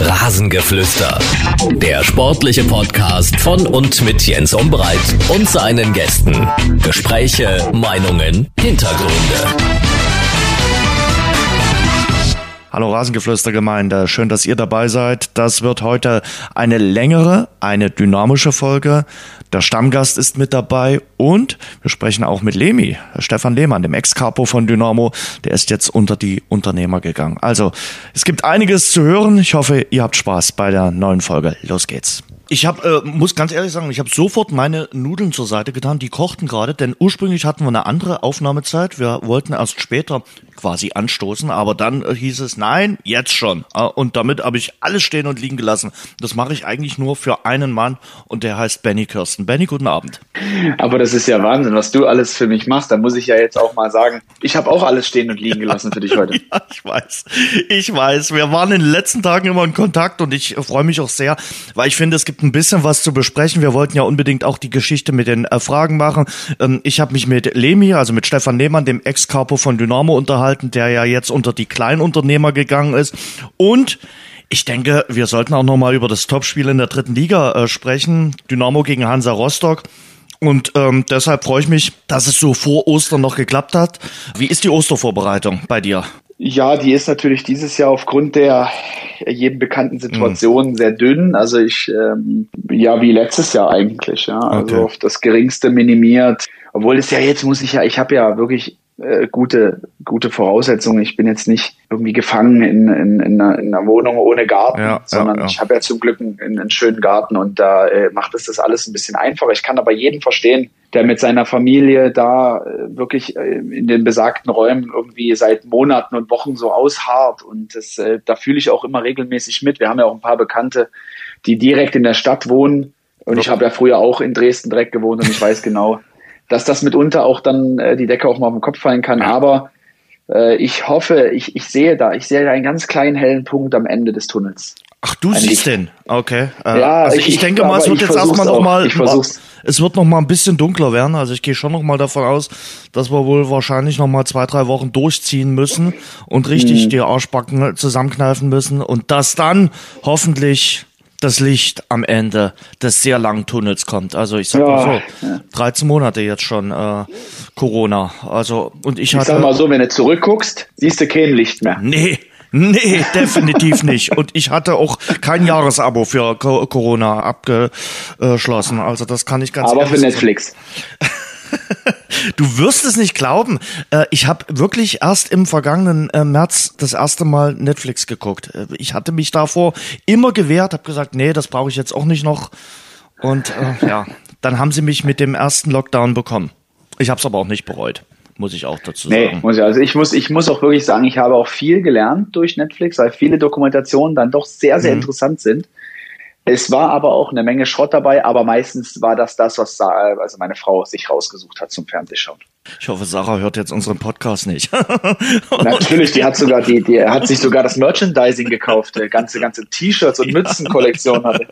Rasengeflüster. Der sportliche Podcast von und mit Jens Umbreit und seinen Gästen. Gespräche, Meinungen, Hintergründe. Hallo Rasengeflüstergemeinde, schön, dass ihr dabei seid. Das wird heute eine längere, eine dynamische Folge. Der Stammgast ist mit dabei und wir sprechen auch mit Lemi, Stefan Lehmann, dem Ex-Capo von Dynamo. Der ist jetzt unter die Unternehmer gegangen. Also, es gibt einiges zu hören. Ich hoffe, ihr habt Spaß bei der neuen Folge. Los geht's. Ich hab, äh, muss ganz ehrlich sagen, ich habe sofort meine Nudeln zur Seite getan. Die kochten gerade, denn ursprünglich hatten wir eine andere Aufnahmezeit. Wir wollten erst später quasi anstoßen, aber dann äh, hieß es nein, jetzt schon. Äh, und damit habe ich alles stehen und liegen gelassen. Das mache ich eigentlich nur für einen Mann und der heißt Benny Kirsten. Benny, guten Abend. Aber das ist ja Wahnsinn, was du alles für mich machst. Da muss ich ja jetzt auch mal sagen, ich habe auch alles stehen und liegen gelassen für dich heute. ja, ich weiß. Ich weiß. Wir waren in den letzten Tagen immer in Kontakt und ich freue mich auch sehr, weil ich finde, es gibt ein bisschen was zu besprechen. Wir wollten ja unbedingt auch die Geschichte mit den äh, Fragen machen. Ähm, ich habe mich mit Lemi, also mit Stefan Lehmann, dem Ex-Capo von Dynamo unterhalten der ja jetzt unter die Kleinunternehmer gegangen ist. Und ich denke, wir sollten auch nochmal über das Topspiel in der dritten Liga äh, sprechen. Dynamo gegen Hansa Rostock. Und ähm, deshalb freue ich mich, dass es so vor Ostern noch geklappt hat. Wie ist die Ostervorbereitung bei dir? Ja, die ist natürlich dieses Jahr aufgrund der jedem bekannten Situation mhm. sehr dünn. Also ich, ähm, ja, wie letztes Jahr eigentlich, ja. Also okay. auf das Geringste minimiert. Obwohl es ja jetzt muss ich ja, ich habe ja wirklich äh, gute, gute Voraussetzungen. Ich bin jetzt nicht irgendwie gefangen in, in, in, einer, in einer Wohnung ohne Garten, ja, sondern ja, ja. ich habe ja zum Glück einen, einen, schönen Garten und da äh, macht es das alles ein bisschen einfacher. Ich kann aber jeden verstehen, der mit seiner Familie da äh, wirklich äh, in den besagten Räumen irgendwie seit Monaten und Wochen so ausharrt. Und das, äh, da fühle ich auch immer regelmäßig mit. Wir haben ja auch ein paar Bekannte, die direkt in der Stadt wohnen. Und ich habe ja früher auch in Dresden direkt gewohnt und ich weiß genau, dass das mitunter auch dann die Decke auch mal auf den Kopf fallen kann. Aber ich hoffe, ich, ich sehe da, ich sehe da einen ganz kleinen hellen Punkt am Ende des Tunnels. Ach, du Ein siehst den. Okay. Äh, ja, also ich, ich denke mal, es wird jetzt erstmal noch mal, es wird noch mal ein bisschen dunkler werden. Also ich gehe schon noch mal davon aus, dass wir wohl wahrscheinlich noch mal zwei, drei Wochen durchziehen müssen und richtig hm. die Arschbacken zusammenkneifen müssen und dass dann hoffentlich das Licht am Ende des sehr langen Tunnels kommt. Also ich sag ja, mal so, ja. 13 Monate jetzt schon äh, Corona. Also und ich, ich hatte. sag mal so, wenn du zurückguckst, siehst du kein Licht mehr. Nee. Nee, definitiv nicht. Und ich hatte auch kein Jahresabo für Corona abgeschlossen. Also das kann ich ganz Aber für Netflix. du wirst es nicht glauben. Äh, ich habe wirklich erst im vergangenen äh, März das erste Mal Netflix geguckt. Äh, ich hatte mich davor immer gewehrt, habe gesagt, nee, das brauche ich jetzt auch nicht noch. Und äh, ja, dann haben sie mich mit dem ersten Lockdown bekommen. Ich habe es aber auch nicht bereut, muss ich auch dazu sagen. Nee, muss ich, also ich muss, ich muss auch wirklich sagen, ich habe auch viel gelernt durch Netflix, weil viele Dokumentationen dann doch sehr, sehr mhm. interessant sind. Es war aber auch eine Menge Schrott dabei, aber meistens war das das, was also meine Frau sich rausgesucht hat zum Fernsehschauen. Ich hoffe, Sarah hört jetzt unseren Podcast nicht. Natürlich, die hat sogar die, die hat sich sogar das Merchandising gekauft, die ganze ganze T-Shirts und Mützenkollektion hatte.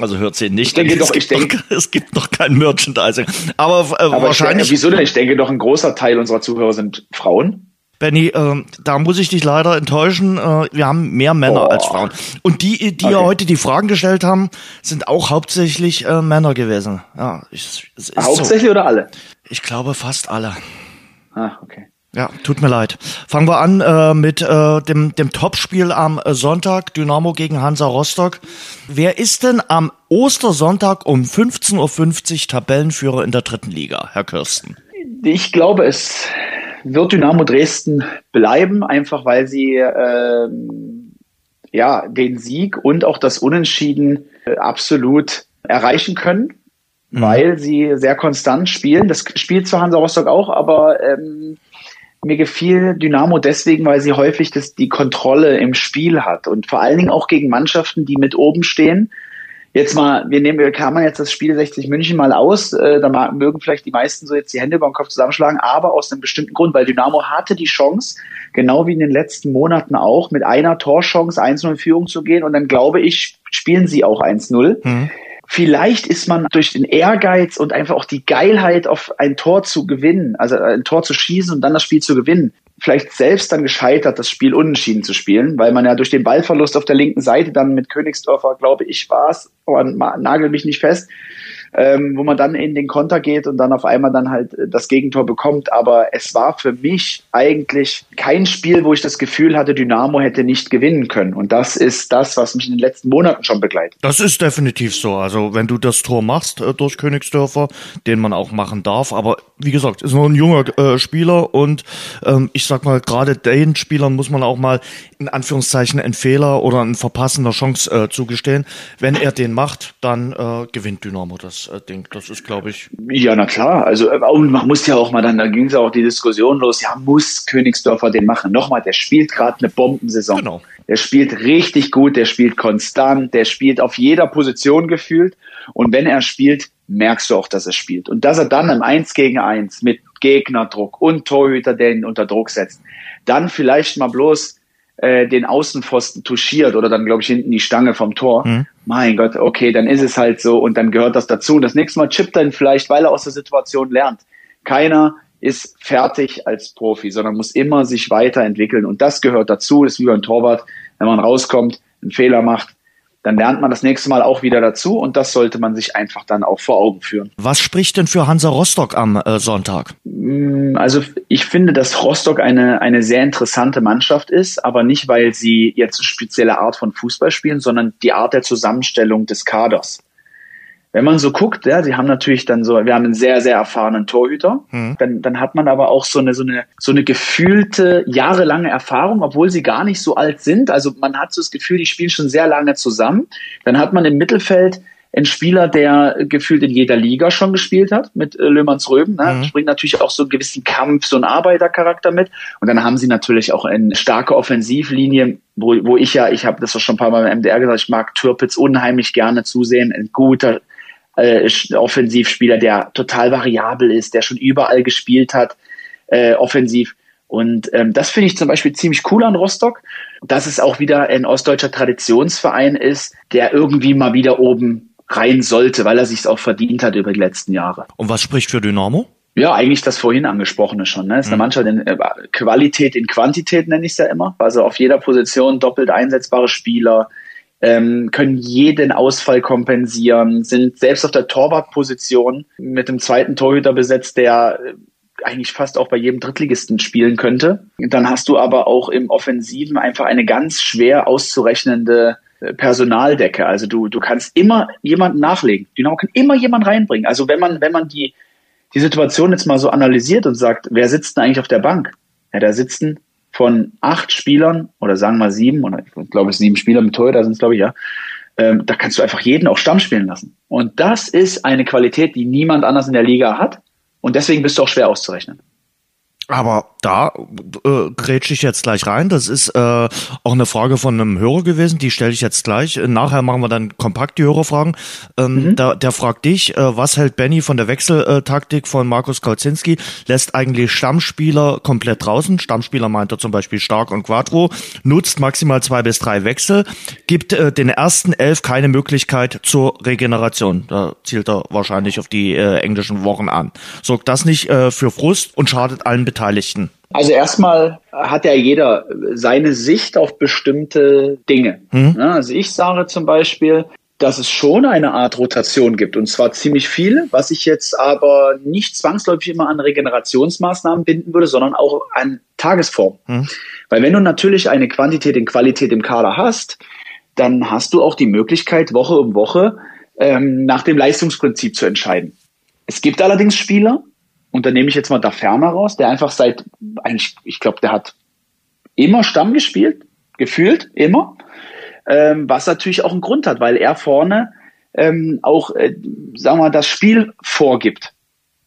Also hört sie nicht. Ich denke doch, ich denke, es gibt noch kein Merchandising. Aber, äh, aber wahrscheinlich. Denke, wieso denn? Ich denke doch, ein großer Teil unserer Zuhörer sind Frauen. Benny, äh, da muss ich dich leider enttäuschen. Äh, wir haben mehr Männer oh. als Frauen. Und die, die okay. ja heute die Fragen gestellt haben, sind auch hauptsächlich äh, Männer gewesen. Ja, ich, hauptsächlich so. oder alle? Ich glaube fast alle. Ah, okay. Ja, tut mir leid. Fangen wir an äh, mit äh, dem, dem Topspiel am Sonntag, Dynamo gegen Hansa Rostock. Wer ist denn am Ostersonntag um 15.50 Uhr Tabellenführer in der dritten Liga, Herr Kirsten? Ich glaube, es wird Dynamo Dresden bleiben, einfach weil sie ähm, ja den Sieg und auch das Unentschieden äh, absolut erreichen können. Weil sie sehr konstant spielen. Das spielt zwar Hansa Rostock auch, aber ähm, mir gefiel Dynamo deswegen, weil sie häufig das, die Kontrolle im Spiel hat und vor allen Dingen auch gegen Mannschaften, die mit oben stehen Jetzt mal, wir nehmen, wir klammern jetzt das Spiel 60 München mal aus, äh, da mögen vielleicht die meisten so jetzt die Hände über den Kopf zusammenschlagen, aber aus einem bestimmten Grund, weil Dynamo hatte die Chance, genau wie in den letzten Monaten auch, mit einer Torchance 1-0 in Führung zu gehen und dann glaube ich, spielen sie auch 1-0. Mhm. Vielleicht ist man durch den Ehrgeiz und einfach auch die Geilheit auf ein Tor zu gewinnen, also ein Tor zu schießen und dann das Spiel zu gewinnen, vielleicht selbst dann gescheitert, das Spiel unentschieden zu spielen, weil man ja durch den Ballverlust auf der linken Seite dann mit Königsdorfer, glaube ich, war es, nagel mich nicht fest, ähm, wo man dann in den Konter geht und dann auf einmal dann halt äh, das Gegentor bekommt. Aber es war für mich eigentlich kein Spiel, wo ich das Gefühl hatte, Dynamo hätte nicht gewinnen können. Und das ist das, was mich in den letzten Monaten schon begleitet. Das ist definitiv so. Also wenn du das Tor machst äh, durch Königsdörfer, den man auch machen darf, aber wie gesagt, ist nur ein junger äh, Spieler und ähm, ich sag mal, gerade den Spielern muss man auch mal in Anführungszeichen einen Fehler oder ein Verpassen Chance äh, zugestehen. Wenn er den macht, dann äh, gewinnt Dynamo das Ding. Das ist, glaube ich. Ja, na klar. Also äh, man muss ja auch mal dann, da ging es ja auch die Diskussion los, ja, muss Königsdorfer den machen. Nochmal, der spielt gerade eine Bombensaison. Genau. Der spielt richtig gut, der spielt konstant, der spielt auf jeder Position gefühlt. Und wenn er spielt, merkst du auch, dass er spielt. Und dass er dann im Eins gegen Eins mit Gegnerdruck und Torhüter, der ihn unter Druck setzt, dann vielleicht mal bloß äh, den Außenpfosten touchiert oder dann, glaube ich, hinten die Stange vom Tor. Mhm. Mein Gott, okay, dann ist es halt so und dann gehört das dazu. Und das nächste Mal chippt er ihn vielleicht, weil er aus der Situation lernt. Keiner ist fertig als Profi, sondern muss immer sich weiterentwickeln. Und das gehört dazu. Das ist wie beim Torwart, wenn man rauskommt, einen Fehler macht, dann lernt man das nächste Mal auch wieder dazu und das sollte man sich einfach dann auch vor Augen führen. Was spricht denn für Hansa Rostock am äh, Sonntag? Mm, also ich finde, dass Rostock eine, eine sehr interessante Mannschaft ist, aber nicht, weil sie jetzt eine spezielle Art von Fußball spielen, sondern die Art der Zusammenstellung des Kaders wenn man so guckt, ja, sie haben natürlich dann so, wir haben einen sehr, sehr erfahrenen Torhüter, mhm. dann, dann hat man aber auch so eine, so eine, so eine gefühlte jahrelange Erfahrung, obwohl sie gar nicht so alt sind. Also man hat so das Gefühl, die spielen schon sehr lange zusammen. Dann hat man im Mittelfeld einen Spieler, der gefühlt in jeder Liga schon gespielt hat, mit äh, Löhmanns Röben. Ne? Mhm. Bringt natürlich auch so einen gewissen Kampf, so einen Arbeitercharakter mit. Und dann haben sie natürlich auch eine starke Offensivlinie, wo, wo ich ja, ich habe das auch schon ein paar Mal beim MDR gesagt, ich mag Türpitz unheimlich gerne zusehen. Ein guter äh, Offensivspieler, der total variabel ist, der schon überall gespielt hat, äh, offensiv. Und ähm, das finde ich zum Beispiel ziemlich cool an Rostock, dass es auch wieder ein ostdeutscher Traditionsverein ist, der irgendwie mal wieder oben rein sollte, weil er sich auch verdient hat über die letzten Jahre. Und was spricht für Dynamo? Ja, eigentlich das vorhin angesprochene schon. Ne? Ist eine mhm. Mannschaft in äh, Qualität in Quantität nenne ich es ja immer. Also auf jeder Position doppelt einsetzbare Spieler, ähm, können jeden Ausfall kompensieren, sind selbst auf der Torwartposition mit dem zweiten Torhüter besetzt, der äh, eigentlich fast auch bei jedem Drittligisten spielen könnte. Dann hast du aber auch im Offensiven einfach eine ganz schwer auszurechnende äh, Personaldecke. Also du, du kannst immer jemanden nachlegen. Dynamo kann immer jemanden reinbringen. Also wenn man, wenn man die, die Situation jetzt mal so analysiert und sagt, wer sitzt denn eigentlich auf der Bank? Ja, da sitzen von acht Spielern oder sagen wir sieben oder ich glaube sieben Spieler mit Torhüter sind es glaube ich ja, ähm, da kannst du einfach jeden auch Stamm spielen lassen. Und das ist eine Qualität, die niemand anders in der Liga hat und deswegen bist du auch schwer auszurechnen. Aber da äh, grätsche ich jetzt gleich rein. Das ist äh, auch eine Frage von einem Hörer gewesen, die stelle ich jetzt gleich. Nachher machen wir dann kompakt die Hörerfragen. Ähm, mhm. da, der fragt dich, äh, was hält Benny von der Wechseltaktik von Markus Kauzinski? Lässt eigentlich Stammspieler komplett draußen. Stammspieler meint er zum Beispiel Stark und Quattro. Nutzt maximal zwei bis drei Wechsel. Gibt äh, den ersten elf keine Möglichkeit zur Regeneration. Da zielt er wahrscheinlich auf die äh, englischen Wochen an. Sorgt das nicht äh, für Frust und schadet allen Beteiligten? Also erstmal hat ja jeder seine Sicht auf bestimmte Dinge. Mhm. Also ich sage zum Beispiel, dass es schon eine Art Rotation gibt und zwar ziemlich viel, was ich jetzt aber nicht zwangsläufig immer an Regenerationsmaßnahmen binden würde, sondern auch an Tagesform. Mhm. Weil wenn du natürlich eine Quantität in Qualität im Kader hast, dann hast du auch die Möglichkeit, Woche um Woche ähm, nach dem Leistungsprinzip zu entscheiden. Es gibt allerdings Spieler, und dann nehme ich jetzt mal da Ferner raus, der einfach seit, eigentlich, ich glaube, der hat immer Stamm gespielt, gefühlt, immer. Ähm, was natürlich auch einen Grund hat, weil er vorne ähm, auch, äh, sagen wir mal, das Spiel vorgibt.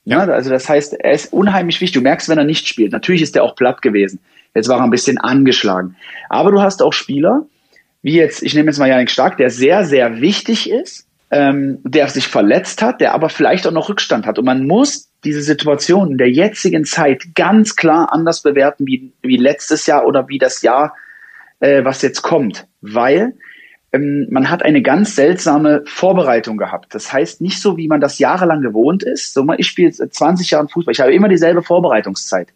Ja. ja, also das heißt, er ist unheimlich wichtig. Du merkst, wenn er nicht spielt. Natürlich ist er auch platt gewesen. Jetzt war er ein bisschen angeschlagen. Aber du hast auch Spieler, wie jetzt, ich nehme jetzt mal Janik Stark, der sehr, sehr wichtig ist, ähm, der sich verletzt hat, der aber vielleicht auch noch Rückstand hat. Und man muss diese Situation in der jetzigen Zeit ganz klar anders bewerten wie, wie letztes Jahr oder wie das Jahr, äh, was jetzt kommt. Weil ähm, man hat eine ganz seltsame Vorbereitung gehabt. Das heißt nicht so, wie man das jahrelang gewohnt ist. So, ich spiele seit 20 Jahren Fußball. Ich habe immer dieselbe Vorbereitungszeit.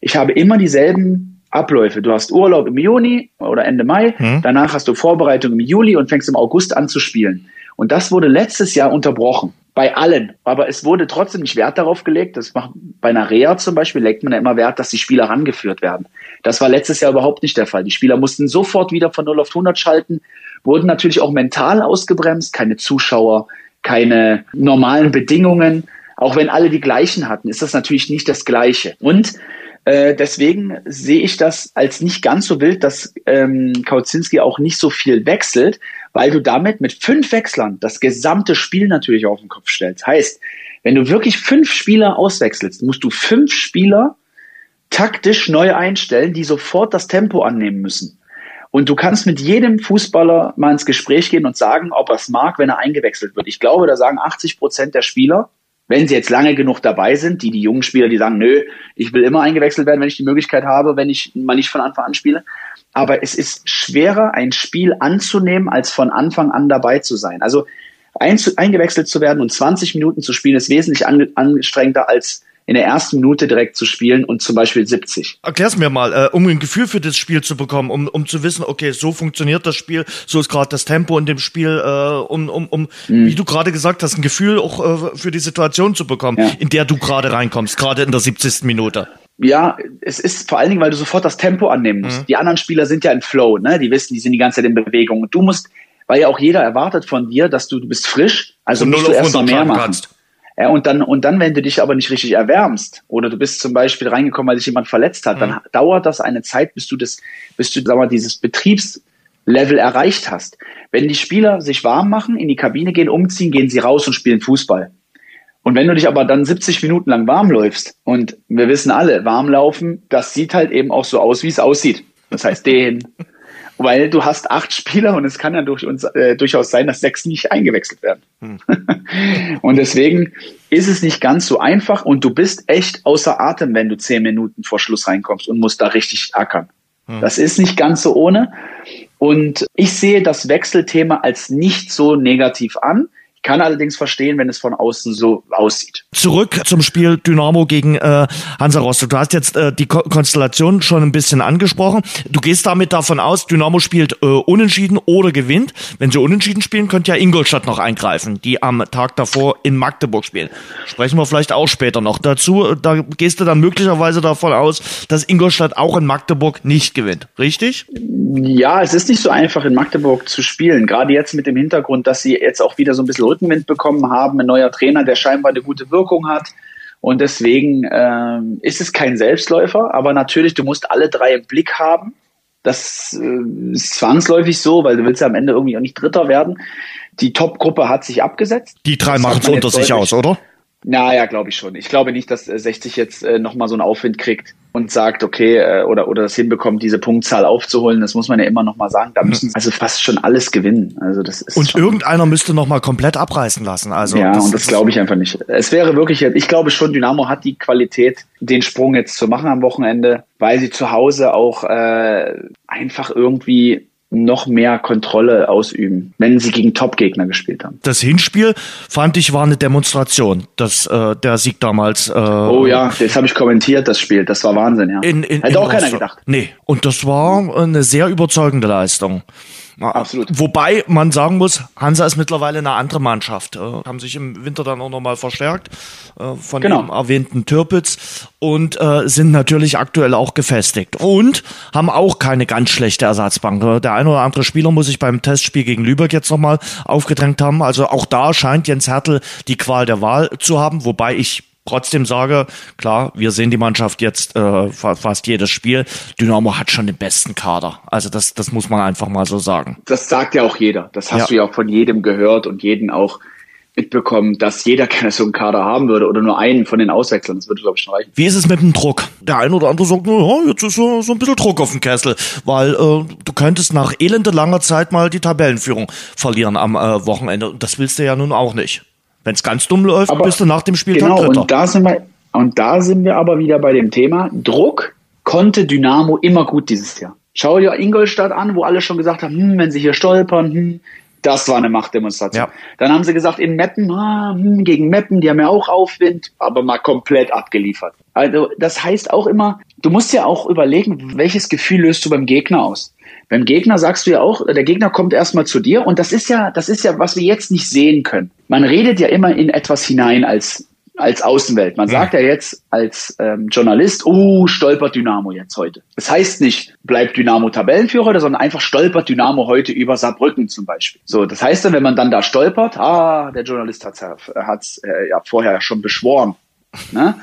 ich habe immer dieselben Abläufe. Du hast Urlaub im Juni oder Ende Mai, hm. danach hast du Vorbereitung im Juli und fängst im August an zu spielen. Und das wurde letztes Jahr unterbrochen. Bei allen. Aber es wurde trotzdem nicht Wert darauf gelegt. Das macht, bei einer Reha zum Beispiel legt man ja immer Wert, dass die Spieler rangeführt werden. Das war letztes Jahr überhaupt nicht der Fall. Die Spieler mussten sofort wieder von 0 auf 100 schalten, wurden natürlich auch mental ausgebremst, keine Zuschauer, keine normalen Bedingungen. Auch wenn alle die gleichen hatten, ist das natürlich nicht das Gleiche. Und äh, deswegen sehe ich das als nicht ganz so wild, dass ähm, Kautzinski auch nicht so viel wechselt, weil du damit mit fünf Wechslern das gesamte Spiel natürlich auf den Kopf stellst. Heißt, wenn du wirklich fünf Spieler auswechselst, musst du fünf Spieler taktisch neu einstellen, die sofort das Tempo annehmen müssen. Und du kannst mit jedem Fußballer mal ins Gespräch gehen und sagen, ob er es mag, wenn er eingewechselt wird. Ich glaube, da sagen 80 Prozent der Spieler, wenn sie jetzt lange genug dabei sind, die, die jungen Spieler, die sagen, nö, ich will immer eingewechselt werden, wenn ich die Möglichkeit habe, wenn ich mal nicht von Anfang an spiele. Aber es ist schwerer, ein Spiel anzunehmen, als von Anfang an dabei zu sein. Also eingewechselt zu werden und 20 Minuten zu spielen, ist wesentlich anstrengender als in der ersten Minute direkt zu spielen und zum Beispiel 70. Erklär's mir mal, äh, um ein Gefühl für das Spiel zu bekommen, um, um zu wissen, okay, so funktioniert das Spiel, so ist gerade das Tempo in dem Spiel, äh, um, um, um mhm. wie du gerade gesagt hast, ein Gefühl auch äh, für die Situation zu bekommen, ja. in der du gerade reinkommst, gerade in der 70. Minute. Ja, es ist vor allen Dingen, weil du sofort das Tempo annehmen musst. Mhm. Die anderen Spieler sind ja in Flow, ne? Die wissen, die sind die ganze Zeit in Bewegung. Und du musst, weil ja auch jeder erwartet von dir, dass du, du bist frisch, also musst du erst noch mehr machen. Kannst. Ja, und dann, und dann, wenn du dich aber nicht richtig erwärmst oder du bist zum Beispiel reingekommen, weil sich jemand verletzt hat, mhm. dann dauert das eine Zeit, bis du das, bis du, sag mal, dieses Betriebslevel erreicht hast. Wenn die Spieler sich warm machen, in die Kabine gehen, umziehen, gehen sie raus und spielen Fußball. Und wenn du dich aber dann 70 Minuten lang warm läufst, und wir wissen alle, warm laufen, das sieht halt eben auch so aus, wie es aussieht. Das heißt, den, weil du hast acht Spieler und es kann ja durch uns, äh, durchaus sein, dass sechs nicht eingewechselt werden. Hm. und deswegen ist es nicht ganz so einfach und du bist echt außer Atem, wenn du zehn Minuten vor Schluss reinkommst und musst da richtig ackern. Hm. Das ist nicht ganz so ohne. Und ich sehe das Wechselthema als nicht so negativ an kann allerdings verstehen, wenn es von außen so aussieht. Zurück zum Spiel Dynamo gegen äh, Hansa Rostock. Du hast jetzt äh, die Ko Konstellation schon ein bisschen angesprochen. Du gehst damit davon aus, Dynamo spielt äh, unentschieden oder gewinnt. Wenn sie unentschieden spielen, könnte ja Ingolstadt noch eingreifen, die am Tag davor in Magdeburg spielen. Sprechen wir vielleicht auch später noch dazu. Da gehst du dann möglicherweise davon aus, dass Ingolstadt auch in Magdeburg nicht gewinnt. Richtig? Ja, es ist nicht so einfach in Magdeburg zu spielen. Gerade jetzt mit dem Hintergrund, dass sie jetzt auch wieder so ein bisschen Rückenwind bekommen haben, ein neuer Trainer, der scheinbar eine gute Wirkung hat. Und deswegen ähm, ist es kein Selbstläufer, aber natürlich, du musst alle drei im Blick haben. Das äh, ist zwangsläufig so, weil du willst ja am Ende irgendwie auch nicht Dritter werden. Die Top-Gruppe hat sich abgesetzt. Die drei machen es unter sich aus, oder? Naja, glaube ich schon. Ich glaube nicht, dass 60 äh, jetzt äh, nochmal so einen Aufwind kriegt und sagt, okay, äh, oder, oder das hinbekommt, diese Punktzahl aufzuholen. Das muss man ja immer nochmal sagen. Da müssen also fast schon alles gewinnen. Also das ist und irgendeiner müsste nochmal komplett abreißen lassen. Also ja, das und das glaube ich einfach nicht. Es wäre wirklich, ich glaube schon, Dynamo hat die Qualität, den Sprung jetzt zu machen am Wochenende, weil sie zu Hause auch äh, einfach irgendwie noch mehr Kontrolle ausüben, wenn sie gegen Top-Gegner gespielt haben. Das Hinspiel fand ich war eine Demonstration, dass äh, der Sieg damals. Äh, oh ja, das habe ich kommentiert, das Spiel. Das war Wahnsinn, ja. In, in, Hätte auch keiner gedacht. Nee, und das war eine sehr überzeugende Leistung. Absolut. Wobei man sagen muss, Hansa ist mittlerweile eine andere Mannschaft. Äh, haben sich im Winter dann auch nochmal verstärkt äh, von genau. dem erwähnten Türpitz und äh, sind natürlich aktuell auch gefestigt und haben auch keine ganz schlechte Ersatzbank. Äh, der ein oder andere Spieler muss sich beim Testspiel gegen Lübeck jetzt nochmal aufgedrängt haben. Also auch da scheint Jens Hertel die Qual der Wahl zu haben, wobei ich trotzdem sage, klar, wir sehen die Mannschaft jetzt äh, fast jedes Spiel. Dynamo hat schon den besten Kader. Also das, das muss man einfach mal so sagen. Das sagt ja auch jeder. Das hast ja. du ja auch von jedem gehört und jeden auch mitbekommen, dass jeder gerne so einen Kader haben würde oder nur einen von den Auswechseln. Das würde, glaube ich, schon reichen. Wie ist es mit dem Druck? Der eine oder andere sagt, ja, jetzt ist so, so ein bisschen Druck auf dem Kessel, weil äh, du könntest nach elende langer Zeit mal die Tabellenführung verlieren am äh, Wochenende. Und das willst du ja nun auch nicht. Wenn es ganz dumm läuft, aber bist du nach dem Spieltag genau, Dritter. Und da, sind wir, und da sind wir aber wieder bei dem Thema, Druck konnte Dynamo immer gut dieses Jahr. Schau dir Ingolstadt an, wo alle schon gesagt haben, hm, wenn sie hier stolpern, hm, das war eine Machtdemonstration. Ja. Dann haben sie gesagt, in Meppen, ah, hm, gegen Meppen, die haben ja auch Aufwind, aber mal komplett abgeliefert. Also das heißt auch immer, du musst ja auch überlegen, welches Gefühl löst du beim Gegner aus. Beim Gegner sagst du ja auch, der Gegner kommt erstmal zu dir und das ist ja, das ist ja, was wir jetzt nicht sehen können. Man redet ja immer in etwas hinein als als Außenwelt. Man sagt ja jetzt als ähm, Journalist, oh, stolpert Dynamo jetzt heute. Das heißt nicht, bleibt Dynamo Tabellenführer sondern einfach stolpert Dynamo heute über Saarbrücken zum Beispiel. So, das heißt dann, wenn man dann da stolpert, ah, der Journalist hat's, hat's äh, ja vorher schon beschworen. Ne?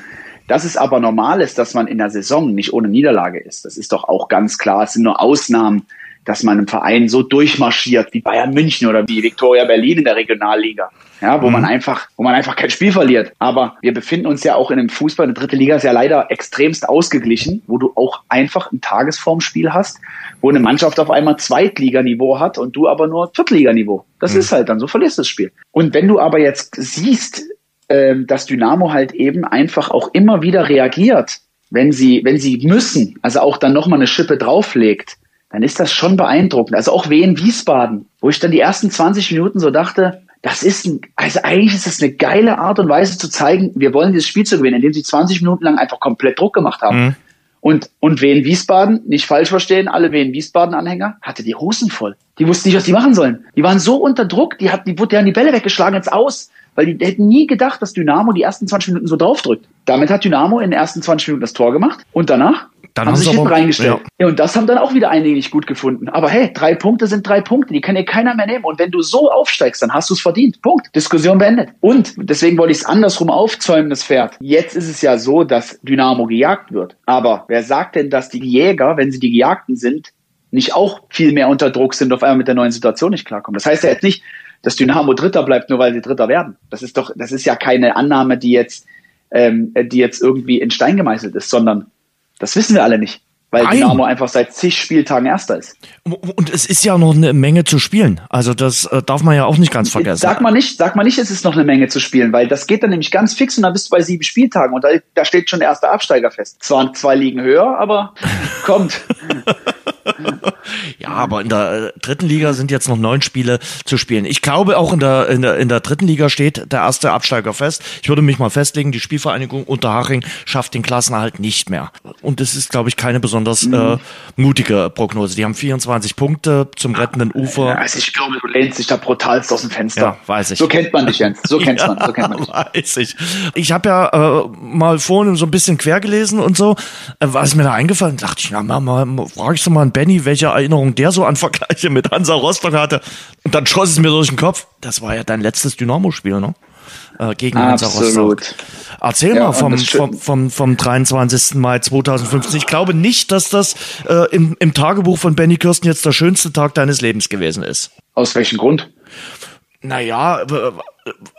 Dass es aber normal ist, dass man in der Saison nicht ohne Niederlage ist, das ist doch auch ganz klar. Es sind nur Ausnahmen, dass man im Verein so durchmarschiert wie Bayern München oder wie Viktoria Berlin in der Regionalliga. Ja, wo mhm. man einfach, wo man einfach kein Spiel verliert. Aber wir befinden uns ja auch in einem Fußball, eine dritte Liga ist ja leider extremst ausgeglichen, wo du auch einfach ein Tagesformspiel hast, wo eine Mannschaft auf einmal Zweitliganiveau hat und du aber nur Viertliganiveau. Das mhm. ist halt dann, so verlierst du das Spiel. Und wenn du aber jetzt siehst, ähm, dass Dynamo halt eben einfach auch immer wieder reagiert, wenn sie, wenn sie müssen, also auch dann nochmal eine Schippe drauflegt, dann ist das schon beeindruckend. Also auch Wien Wiesbaden, wo ich dann die ersten 20 Minuten so dachte, das ist ein, also eigentlich ist das eine geile Art und Weise zu zeigen, wir wollen dieses Spiel zu gewinnen, indem sie 20 Minuten lang einfach komplett Druck gemacht haben. Mhm. Und, und Wien Wiesbaden, nicht falsch verstehen, alle Wien Wiesbaden Anhänger, hatte die Hosen voll. Die wussten nicht, was die machen sollen. Die waren so unter Druck, die hatten, die wurden die Bälle weggeschlagen jetzt aus, weil die hätten nie gedacht, dass Dynamo die ersten 20 Minuten so draufdrückt. Damit hat Dynamo in den ersten 20 Minuten das Tor gemacht und danach dann haben, sie sich hinten reingestellt. Ja. ja. und das haben dann auch wieder einige nicht gut gefunden. Aber hey, drei Punkte sind drei Punkte, die kann dir keiner mehr nehmen. Und wenn du so aufsteigst, dann hast du es verdient. Punkt. Diskussion beendet. Und deswegen wollte ich es andersrum aufzäumen, das Pferd. Jetzt ist es ja so, dass Dynamo gejagt wird. Aber wer sagt denn, dass die Jäger, wenn sie die Gejagten sind, nicht auch viel mehr unter Druck sind, auf einmal mit der neuen Situation nicht klarkommen? Das heißt ja jetzt nicht, dass Dynamo Dritter bleibt, nur weil sie Dritter werden. Das ist doch, das ist ja keine Annahme, die jetzt, ähm, die jetzt irgendwie in Stein gemeißelt ist, sondern das wissen wir alle nicht. Weil Nein. Dynamo einfach seit zig Spieltagen Erster ist. Und es ist ja noch eine Menge zu spielen. Also das äh, darf man ja auch nicht ganz vergessen. Sag mal nicht, sag mal nicht, es ist noch eine Menge zu spielen, weil das geht dann nämlich ganz fix und dann bist du bei sieben Spieltagen und da, da steht schon der erste Absteiger fest. Zwar zwei Ligen höher, aber kommt. ja, aber in der äh, dritten Liga sind jetzt noch neun Spiele zu spielen. Ich glaube, auch in der, in der, in der dritten Liga steht der erste Absteiger fest. Ich würde mich mal festlegen, die Spielvereinigung Unterhaching schafft den Klassenerhalt nicht mehr. Und das ist, glaube ich, keine besonders mhm. äh, mutige Prognose. Die haben 24 Punkte zum rettenden Ufer. Ja, also ich glaube, du lehnst dich da brutalst aus dem Fenster. Ja, weiß ich. So kennt man dich, Jens. So kennt ja, man. So kennt man dich. Weiß ich. Ich habe ja äh, mal vorhin so ein bisschen quer gelesen und so. Äh, was mir da eingefallen, dachte ich, na, mal, mal frage ich so mal einen Benny, welche Erinnerung der so an Vergleiche mit Hansa Rostock hatte. Und dann schoss es mir durch den Kopf. Das war ja dein letztes Dynamo-Spiel, ne? Äh, gegen Hansa Rostock. Erzähl ja, mal vom, vom, vom, vom 23. Mai 2015. Ich glaube nicht, dass das äh, im, im Tagebuch von Benny Kirsten jetzt der schönste Tag deines Lebens gewesen ist. Aus welchem Grund? Naja,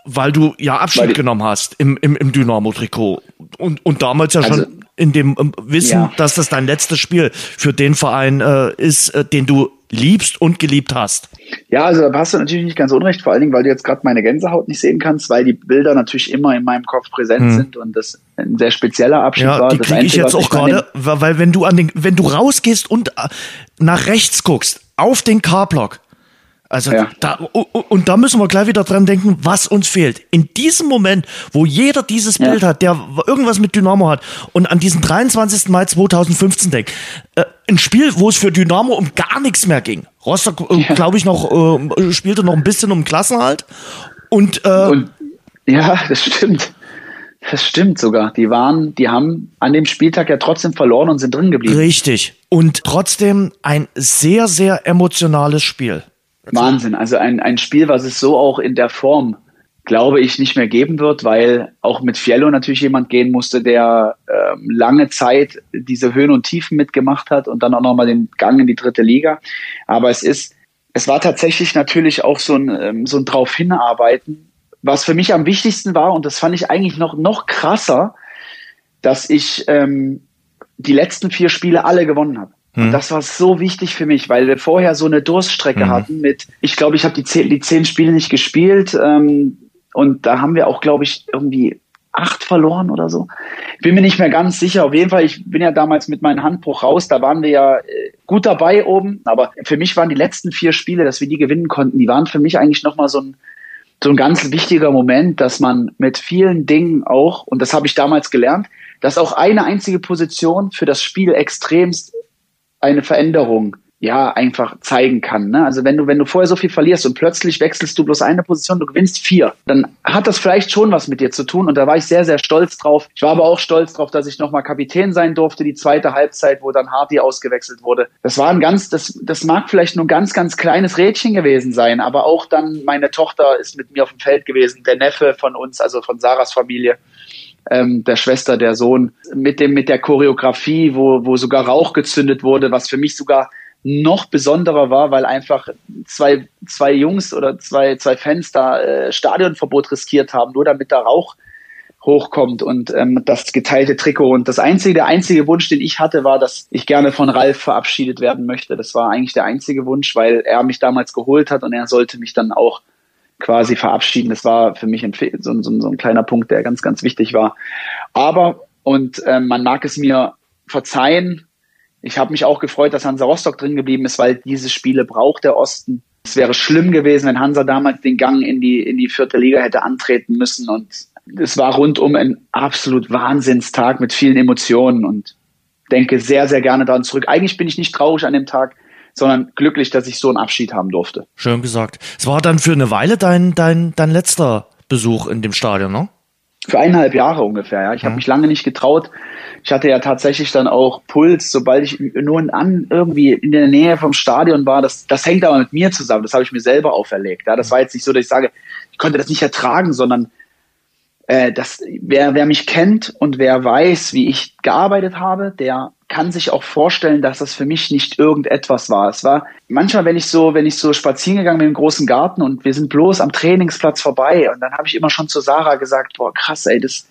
weil du ja Abschied genommen hast im, im, im Dynamo-Trikot. Und, und damals ja also, schon in dem ähm, Wissen, ja. dass das dein letztes Spiel für den Verein äh, ist, äh, den du liebst und geliebt hast. Ja, also da hast du natürlich nicht ganz unrecht, vor allen Dingen, weil du jetzt gerade meine Gänsehaut nicht sehen kannst, weil die Bilder natürlich immer in meinem Kopf präsent hm. sind und das ein sehr spezieller Abschied ja, war. Die kriege ich jetzt auch gerade, weil wenn du an den, wenn du rausgehst und äh, nach rechts guckst, auf den K-Block, also ja. da, und da müssen wir gleich wieder dran denken, was uns fehlt. In diesem Moment, wo jeder dieses ja. Bild hat, der irgendwas mit Dynamo hat und an diesen 23. Mai 2015 denkt, äh, ein Spiel, wo es für Dynamo um gar nichts mehr ging. Rostock, äh, ja. glaube ich, noch äh, spielte noch ein bisschen um Klassenhalt und, äh, und ja, das stimmt. Das stimmt sogar. Die waren, die haben an dem Spieltag ja trotzdem verloren und sind drin geblieben. Richtig. Und trotzdem ein sehr, sehr emotionales Spiel. Wahnsinn. Also ein, ein Spiel, was es so auch in der Form, glaube ich, nicht mehr geben wird, weil auch mit Fiello natürlich jemand gehen musste, der ähm, lange Zeit diese Höhen und Tiefen mitgemacht hat und dann auch nochmal den Gang in die dritte Liga. Aber es ist, es war tatsächlich natürlich auch so ein, ähm, so ein drauf hinarbeiten. Was für mich am wichtigsten war, und das fand ich eigentlich noch, noch krasser, dass ich ähm, die letzten vier Spiele alle gewonnen habe. Und mhm. das war so wichtig für mich, weil wir vorher so eine Durststrecke mhm. hatten mit, ich glaube, ich habe die zehn, die zehn Spiele nicht gespielt ähm, und da haben wir auch, glaube ich, irgendwie acht verloren oder so. Ich bin mir nicht mehr ganz sicher. Auf jeden Fall, ich bin ja damals mit meinem Handbruch raus, da waren wir ja äh, gut dabei oben, aber für mich waren die letzten vier Spiele, dass wir die gewinnen konnten, die waren für mich eigentlich nochmal so ein, so ein ganz wichtiger Moment, dass man mit vielen Dingen auch, und das habe ich damals gelernt, dass auch eine einzige Position für das Spiel extremst eine Veränderung ja einfach zeigen kann. Ne? Also wenn du, wenn du vorher so viel verlierst und plötzlich wechselst du bloß eine Position, du gewinnst vier, dann hat das vielleicht schon was mit dir zu tun. Und da war ich sehr, sehr stolz drauf. Ich war aber auch stolz drauf, dass ich nochmal Kapitän sein durfte, die zweite Halbzeit, wo dann Hardy ausgewechselt wurde. Das war ein ganz, das, das mag vielleicht nur ein ganz, ganz kleines Rädchen gewesen sein, aber auch dann meine Tochter ist mit mir auf dem Feld gewesen, der Neffe von uns, also von Sarahs Familie ähm, der Schwester, der Sohn, mit dem, mit der Choreografie, wo, wo sogar Rauch gezündet wurde, was für mich sogar noch besonderer war, weil einfach zwei, zwei Jungs oder zwei, zwei Fans da äh, Stadionverbot riskiert haben, nur damit da Rauch hochkommt und ähm, das geteilte Trikot. Und das einzige, der einzige Wunsch, den ich hatte, war, dass ich gerne von Ralf verabschiedet werden möchte. Das war eigentlich der einzige Wunsch, weil er mich damals geholt hat und er sollte mich dann auch quasi verabschieden. Das war für mich ein, so, so, so ein kleiner Punkt, der ganz, ganz wichtig war. Aber, und ähm, man mag es mir verzeihen, ich habe mich auch gefreut, dass Hansa Rostock drin geblieben ist, weil diese Spiele braucht der Osten. Es wäre schlimm gewesen, wenn Hansa damals den Gang in die, in die vierte Liga hätte antreten müssen. Und es war rundum ein absolut Wahnsinnstag mit vielen Emotionen und denke sehr, sehr gerne daran zurück. Eigentlich bin ich nicht traurig an dem Tag, sondern glücklich, dass ich so einen Abschied haben durfte. Schön gesagt. Es war dann für eine Weile dein, dein, dein letzter Besuch in dem Stadion, ne? Für eineinhalb Jahre ungefähr, ja. Ich mhm. habe mich lange nicht getraut. Ich hatte ja tatsächlich dann auch Puls, sobald ich nur an irgendwie in der Nähe vom Stadion war. Das, das hängt aber mit mir zusammen. Das habe ich mir selber auferlegt. Ja, das war jetzt nicht so, dass ich sage, ich konnte das nicht ertragen, sondern äh, das, wer, wer mich kennt und wer weiß, wie ich gearbeitet habe, der kann sich auch vorstellen, dass das für mich nicht irgendetwas war. Es war manchmal, wenn ich so, wenn ich so spazieren gegangen bin im großen Garten und wir sind bloß am Trainingsplatz vorbei und dann habe ich immer schon zu Sarah gesagt, boah krass, ey, das,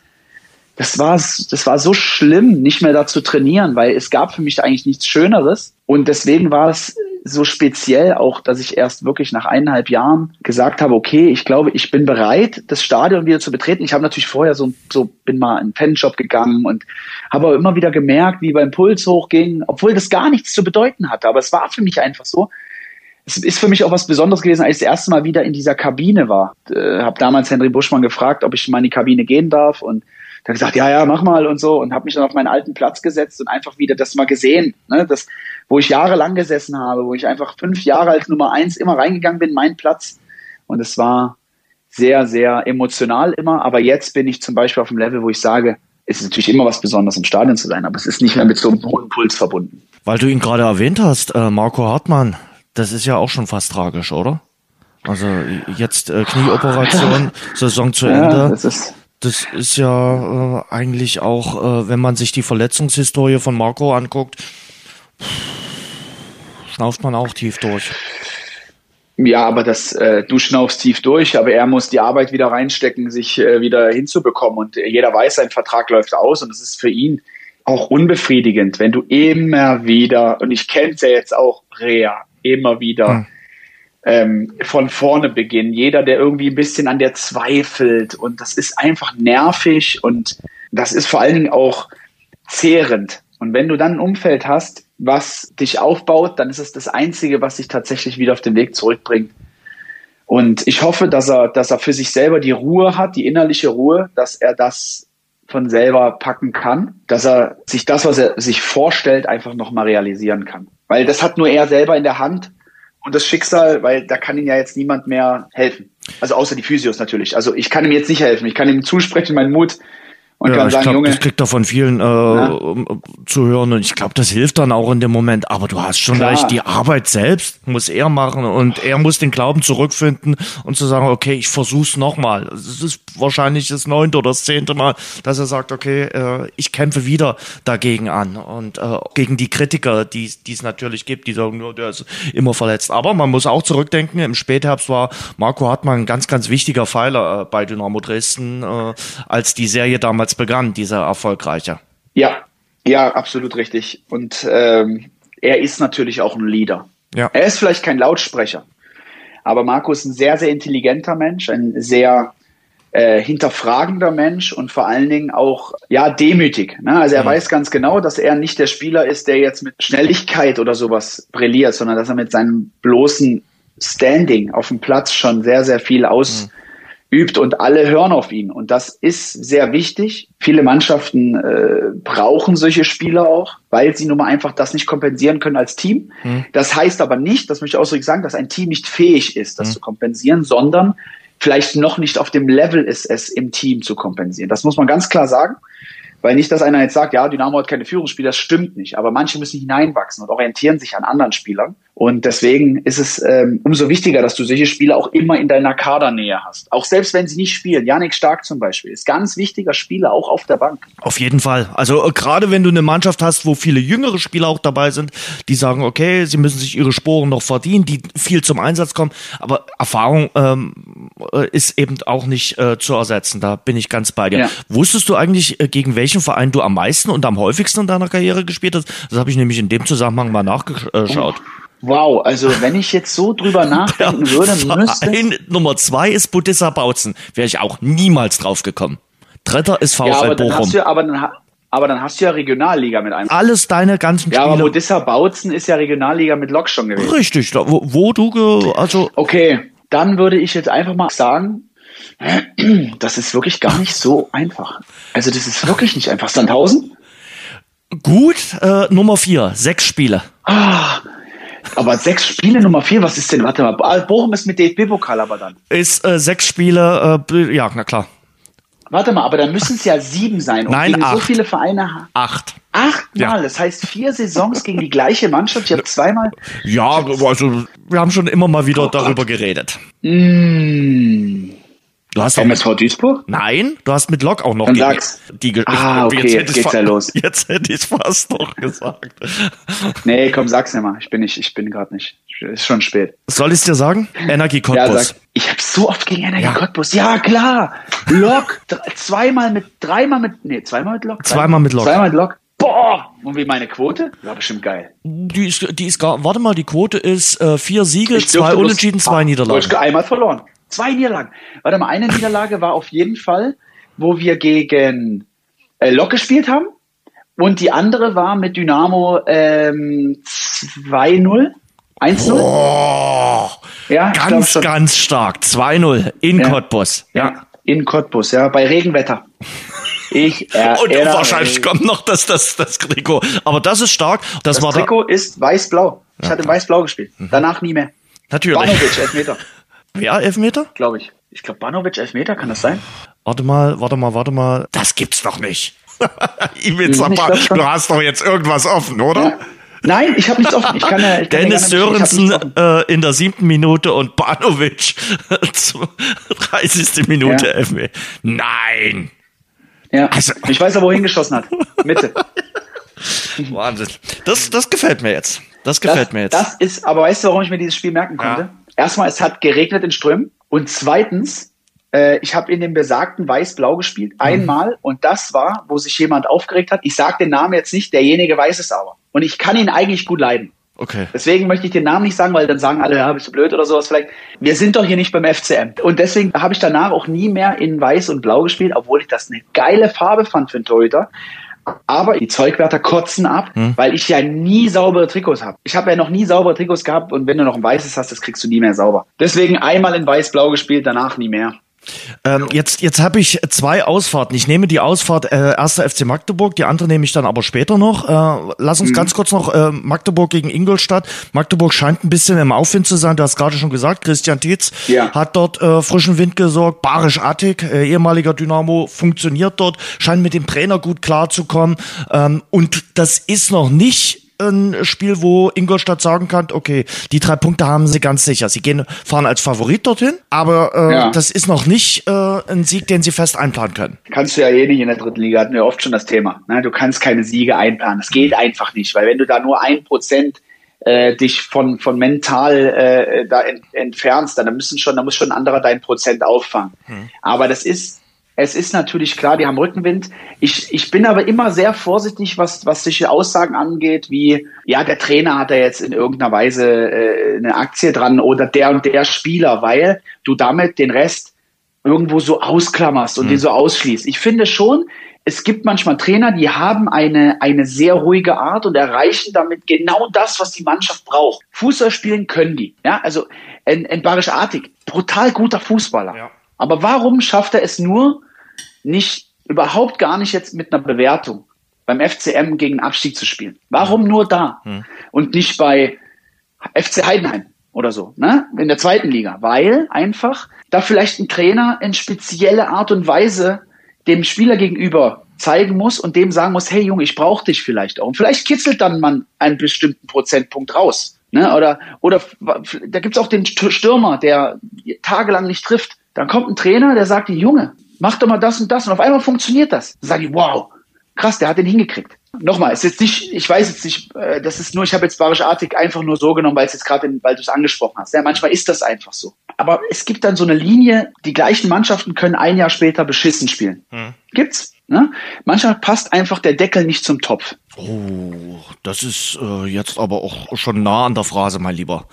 das war, das war so schlimm, nicht mehr da zu trainieren, weil es gab für mich eigentlich nichts Schöneres und deswegen war es so speziell auch, dass ich erst wirklich nach eineinhalb Jahren gesagt habe, okay, ich glaube, ich bin bereit, das Stadion wieder zu betreten. Ich habe natürlich vorher so, so bin mal in einen Fanshop gegangen und habe immer wieder gemerkt, wie beim Puls hochging, obwohl das gar nichts zu bedeuten hatte. Aber es war für mich einfach so. Es ist für mich auch was Besonderes gewesen, als ich das erste Mal wieder in dieser Kabine war. Äh, habe damals Henry Buschmann gefragt, ob ich mal in die Kabine gehen darf und hat gesagt, ja, ja, mach mal und so und habe mich dann auf meinen alten Platz gesetzt und einfach wieder das mal gesehen, ne, das, wo ich jahrelang gesessen habe, wo ich einfach fünf Jahre als Nummer eins immer reingegangen bin, mein Platz und es war sehr, sehr emotional immer, aber jetzt bin ich zum Beispiel auf dem Level, wo ich sage, es ist natürlich immer was Besonderes im Stadion zu sein, aber es ist nicht mehr mit so einem hohen Puls verbunden. Weil du ihn gerade erwähnt hast, äh, Marco Hartmann, das ist ja auch schon fast tragisch, oder? Also jetzt äh, Knieoperation, Saison zu Ende. Ja, das ist das ist ja äh, eigentlich auch, äh, wenn man sich die Verletzungshistorie von Marco anguckt, schnauft man auch tief durch. Ja, aber das, äh, du schnaufst tief durch, aber er muss die Arbeit wieder reinstecken, sich äh, wieder hinzubekommen. Und jeder weiß, sein Vertrag läuft aus und es ist für ihn auch unbefriedigend, wenn du immer wieder, und ich kenne es ja jetzt auch, Rea, immer wieder hm ähm, von vorne beginnen. Jeder, der irgendwie ein bisschen an der zweifelt und das ist einfach nervig und das ist vor allen Dingen auch zehrend. Und wenn du dann ein Umfeld hast, was dich aufbaut, dann ist es das Einzige, was dich tatsächlich wieder auf den Weg zurückbringt. Und ich hoffe, dass er, dass er für sich selber die Ruhe hat, die innerliche Ruhe, dass er das von selber packen kann, dass er sich das, was er sich vorstellt, einfach nochmal realisieren kann. Weil das hat nur er selber in der Hand und das Schicksal, weil da kann ihm ja jetzt niemand mehr helfen. Also außer die Physios natürlich. Also ich kann ihm jetzt nicht helfen. Ich kann ihm zusprechen, meinen Mut und ja, kann sagen, glaub, Junge. Das kriegt er von vielen äh, ja. zu hören und ich glaube, das hilft dann auch in dem Moment. Aber du hast schon Klar. recht, die Arbeit selbst muss er machen und er muss den Glauben zurückfinden und zu sagen, okay, ich versuch's nochmal. Es ist wahrscheinlich das neunte oder das zehnte Mal, dass er sagt, okay, äh, ich kämpfe wieder dagegen an und äh, gegen die Kritiker, die es natürlich gibt, die sagen, nur, der ist immer verletzt. Aber man muss auch zurückdenken, im Spätherbst war Marco Hartmann ein ganz, ganz wichtiger Pfeiler äh, bei Dynamo Dresden, äh, als die Serie damals begann, dieser erfolgreiche. Ja, ja, absolut richtig. Und ähm, er ist natürlich auch ein Leader. Ja. Er ist vielleicht kein Lautsprecher, aber Marco ist ein sehr, sehr intelligenter Mensch, ein sehr äh, hinterfragender Mensch und vor allen Dingen auch ja demütig. Ne? Also er mhm. weiß ganz genau, dass er nicht der Spieler ist, der jetzt mit Schnelligkeit oder sowas brilliert, sondern dass er mit seinem bloßen Standing auf dem Platz schon sehr, sehr viel mhm übt und alle hören auf ihn. Und das ist sehr wichtig. Viele Mannschaften äh, brauchen solche Spieler auch, weil sie nun mal einfach das nicht kompensieren können als Team. Mhm. Das heißt aber nicht, das möchte ich ausdrücklich sagen, dass ein Team nicht fähig ist, das mhm. zu kompensieren, sondern vielleicht noch nicht auf dem Level ist, es im Team zu kompensieren. Das muss man ganz klar sagen. Weil nicht, dass einer jetzt sagt, ja, Dynamo hat keine Führungsspieler, das stimmt nicht. Aber manche müssen hineinwachsen und orientieren sich an anderen Spielern. Und deswegen ist es ähm, umso wichtiger, dass du solche Spieler auch immer in deiner Kadernähe hast. Auch selbst wenn sie nicht spielen. Janik Stark zum Beispiel ist ganz wichtiger Spieler, auch auf der Bank. Auf jeden Fall. Also äh, gerade wenn du eine Mannschaft hast, wo viele jüngere Spieler auch dabei sind, die sagen, okay, sie müssen sich ihre Sporen noch verdienen, die viel zum Einsatz kommen. Aber Erfahrung ähm, äh, ist eben auch nicht äh, zu ersetzen. Da bin ich ganz bei dir. Ja. Wusstest du eigentlich, äh, gegen welchen Verein du am meisten und am häufigsten in deiner Karriere gespielt hast? Das habe ich nämlich in dem Zusammenhang mal nachgeschaut. Oh. Wow, also wenn ich jetzt so drüber nachdenken würde, müsste Verein Nummer zwei ist Budissa Bautzen. Wäre ich auch niemals drauf gekommen. Dritter ist VfL ja, aber Bochum. Dann hast du, aber, dann, aber dann hast du ja Regionalliga mit einem. Alles deine ganzen Spiele. Ja, aber Budissa Bautzen ist ja Regionalliga mit Lok schon gewesen. Richtig, da, wo, wo du, also. Okay, dann würde ich jetzt einfach mal sagen, das ist wirklich gar nicht so einfach. Also das ist wirklich nicht einfach. Sandhausen? Gut, äh, Nummer vier, sechs Spiele. Ah, aber sechs Spiele Nummer vier, was ist denn? Warte mal, ah, Bochum ist mit DFB-Pokal aber dann. Ist äh, sechs Spiele, äh, ja, na klar. Warte mal, aber dann müssen es ja sieben sein. Und Nein, acht. so viele Vereine. Acht. Achtmal, ja. das heißt vier Saisons gegen die gleiche Mannschaft. Ich habe zweimal. Ja, also wir haben schon immer mal wieder oh darüber geredet. Mmh. Du hast MSV Duisburg? Nein, du hast mit Lok auch noch Dann sag's. die Ah, okay, jetzt, jetzt geht's ja los. Jetzt hätte ich fast noch gesagt. Nee, komm, sag's mir mal. Ich bin nicht, ich bin gerade nicht. Ist schon spät. Soll ich's dir sagen? Energie Cottbus. Ja, sag. Ich habe so oft gegen Energie ja. Cottbus. Ja, klar. Lok, zweimal mit, dreimal mit, nee, zweimal mit Lok. Zweimal mit Lok. Zweimal mit Lok. Boah! Und wie meine Quote? War bestimmt geil. Die ist, die ist gar, warte mal, die Quote ist äh, vier Siege, zwei Unentschieden, zwei ah, Niederlagen. Einmal verloren. Zwei Niederlagen. Warte mal, eine Niederlage war auf jeden Fall, wo wir gegen äh, Lok gespielt haben. Und die andere war mit Dynamo ähm, 2-0. 1-0? Oh, ja, ganz, ganz stark. 2-0 in ja. Cottbus. Ja. in Cottbus, ja, bei Regenwetter. Ich Und wahrscheinlich kommt noch das, das, das Trikot. Aber das ist stark. Das, das war Trikot da ist weiß-blau. Ich ja. hatte weiß-blau gespielt. Mhm. Danach nie mehr. Natürlich. Banovic, Elfmeter. Wer Elfmeter? Glaube ich. Ich glaube Banovic Elfmeter, kann das sein? Warte mal, warte mal, warte mal. Das gibt's doch nicht. Ibiza, du hast doch jetzt irgendwas offen, oder? Ja. Nein, ich habe nichts offen. Ich kann ja, ich kann Dennis Sörensen äh, in der siebten Minute und Banovic 30. Minute ja. Elfmeter. Nein! Ja, also, ich weiß aber, wohin geschossen hat. Mitte. Wahnsinn. Das, das gefällt mir jetzt. Das gefällt das, mir jetzt. Das ist, aber weißt du, warum ich mir dieses Spiel merken konnte? Ja erstmal, es hat geregnet in Strömen und zweitens, äh, ich habe in dem besagten Weiß-Blau gespielt, mhm. einmal und das war, wo sich jemand aufgeregt hat. Ich sage den Namen jetzt nicht, derjenige weiß es aber. Und ich kann ihn eigentlich gut leiden. Okay. Deswegen möchte ich den Namen nicht sagen, weil dann sagen alle, ja, bist du blöd oder sowas vielleicht. Wir sind doch hier nicht beim FCM. Und deswegen habe ich danach auch nie mehr in Weiß und Blau gespielt, obwohl ich das eine geile Farbe fand für einen Torhüter. Aber die Zeugwärter kotzen ab, hm. weil ich ja nie saubere Trikots habe. Ich habe ja noch nie saubere Trikots gehabt und wenn du noch ein weißes hast, das kriegst du nie mehr sauber. Deswegen einmal in weiß-blau gespielt, danach nie mehr. Ähm, jetzt jetzt habe ich zwei Ausfahrten. Ich nehme die Ausfahrt äh, erster FC Magdeburg, die andere nehme ich dann aber später noch. Äh, lass uns mhm. ganz kurz noch äh, Magdeburg gegen Ingolstadt. Magdeburg scheint ein bisschen im Aufwind zu sein. Du hast gerade schon gesagt, Christian Tietz ja. hat dort äh, frischen Wind gesorgt. Barisch Attik, äh, ehemaliger Dynamo, funktioniert dort, scheint mit dem Trainer gut klarzukommen. Ähm, und das ist noch nicht ein Spiel, wo Ingolstadt sagen kann, okay, die drei Punkte haben sie ganz sicher. Sie gehen, fahren als Favorit dorthin, aber äh, ja. das ist noch nicht äh, ein Sieg, den sie fest einplanen können. Kannst du ja eh nicht in der dritten Liga, hatten wir oft schon das Thema. Ne? Du kannst keine Siege einplanen. Das geht einfach nicht, weil wenn du da nur ein Prozent äh, dich von, von mental äh, da ent, entfernst, dann müssen schon, da muss schon ein anderer dein Prozent auffangen. Hm. Aber das ist es ist natürlich klar, die haben Rückenwind. Ich, ich bin aber immer sehr vorsichtig, was, was solche Aussagen angeht, wie, ja, der Trainer hat da jetzt in irgendeiner Weise äh, eine Aktie dran oder der und der Spieler, weil du damit den Rest irgendwo so ausklammerst und mhm. den so ausschließt. Ich finde schon, es gibt manchmal Trainer, die haben eine, eine sehr ruhige Art und erreichen damit genau das, was die Mannschaft braucht. Fußball spielen können die. Ja, also ein, ein Barisch Artig, brutal guter Fußballer. Ja Aber warum schafft er es nur nicht, überhaupt gar nicht jetzt mit einer Bewertung beim FCM gegen Abstieg zu spielen? Warum nur da hm. und nicht bei FC Heidenheim oder so, ne? In der zweiten Liga, weil einfach da vielleicht ein Trainer in spezielle Art und Weise dem Spieler gegenüber zeigen muss und dem sagen muss, hey Junge, ich brauche dich vielleicht auch. Und vielleicht kitzelt dann man einen bestimmten Prozentpunkt raus. Ne? Oder, oder da gibt's auch den Stürmer, der tagelang nicht trifft. Dann kommt ein Trainer, der sagt, Junge, mach doch mal das und das. Und auf einmal funktioniert das. Dann sage ich, wow, krass, der hat den hingekriegt. Nochmal, es ist jetzt nicht, ich weiß jetzt nicht, äh, das ist nur, ich habe jetzt Barisch Artig einfach nur so genommen, weil es jetzt gerade, weil du es angesprochen hast. Ja, manchmal ist das einfach so. Aber es gibt dann so eine Linie, die gleichen Mannschaften können ein Jahr später beschissen spielen. Hm. Gibt's? Ne? Manchmal passt einfach der Deckel nicht zum Topf. Oh, das ist äh, jetzt aber auch schon nah an der Phrase, mein Lieber.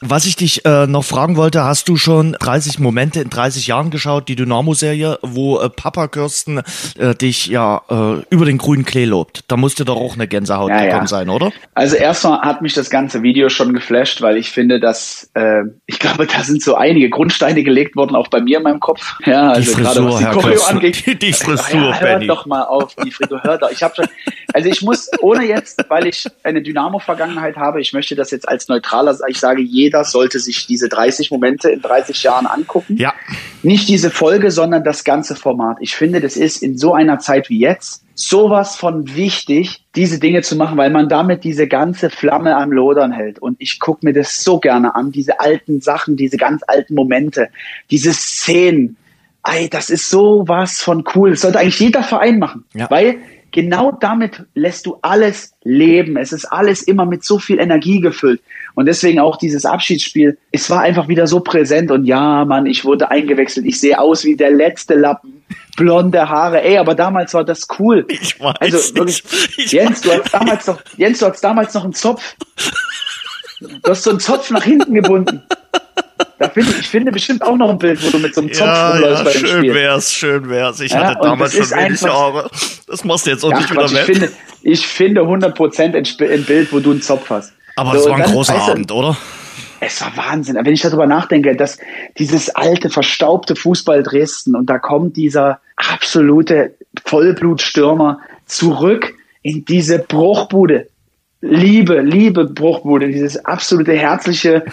Was ich dich äh, noch fragen wollte, hast du schon 30 Momente in 30 Jahren geschaut, die Dynamo-Serie, wo äh, Papa Kirsten äh, dich ja äh, über den grünen Klee lobt? Da musste doch auch eine Gänsehaut ja, gekommen ja. sein, oder? Also erstmal hat mich das ganze Video schon geflasht, weil ich finde, dass äh, ich glaube, da sind so einige Grundsteine gelegt worden, auch bei mir in meinem Kopf. Ja, also die Frisur, gerade was die Choreo angeht. Die, die Frisur, ja, hört doch mal auf, die Frisur, hört doch. Ich habe schon, also ich muss, ohne jetzt, weil ich eine Dynamo-Vergangenheit habe, ich möchte das jetzt als neutraler, ich sage, jeder sollte sich diese 30 Momente in 30 Jahren angucken. Ja. Nicht diese Folge, sondern das ganze Format. Ich finde, das ist in so einer Zeit wie jetzt sowas von wichtig, diese Dinge zu machen, weil man damit diese ganze Flamme am Lodern hält. Und ich gucke mir das so gerne an, diese alten Sachen, diese ganz alten Momente, diese Szenen. Ey, das ist sowas von cool. Das sollte eigentlich jeder Verein machen. Ja. Weil genau damit lässt du alles leben. Es ist alles immer mit so viel Energie gefüllt. Und deswegen auch dieses Abschiedsspiel, es war einfach wieder so präsent. Und ja, Mann, ich wurde eingewechselt. Ich sehe aus wie der letzte Lappen. Blonde Haare. Ey, aber damals war das cool. Ich weiß also wirklich, ich Jens, du hast damals noch, Jens, du hast damals noch einen Zopf. Du hast so einen Zopf nach hinten gebunden. Da finde ich, ich finde bestimmt auch noch ein Bild, wo du mit so einem Zopf ja, rumläufst ja, bei dem schön Spiel. wär's, schön wär's. Ich ja, hatte damals schon wenig Haare. Das machst du jetzt auch ja, nicht wieder weg. Ich finde, ich finde 100% ein, Bild, wo du einen Zopf hast. Aber so, es war ein großer weißt du, Abend, oder? Es war Wahnsinn. Wenn ich darüber nachdenke, dass dieses alte, verstaubte Fußball Dresden und da kommt dieser absolute Vollblutstürmer zurück in diese Bruchbude. Liebe, liebe Bruchbude, dieses absolute herzliche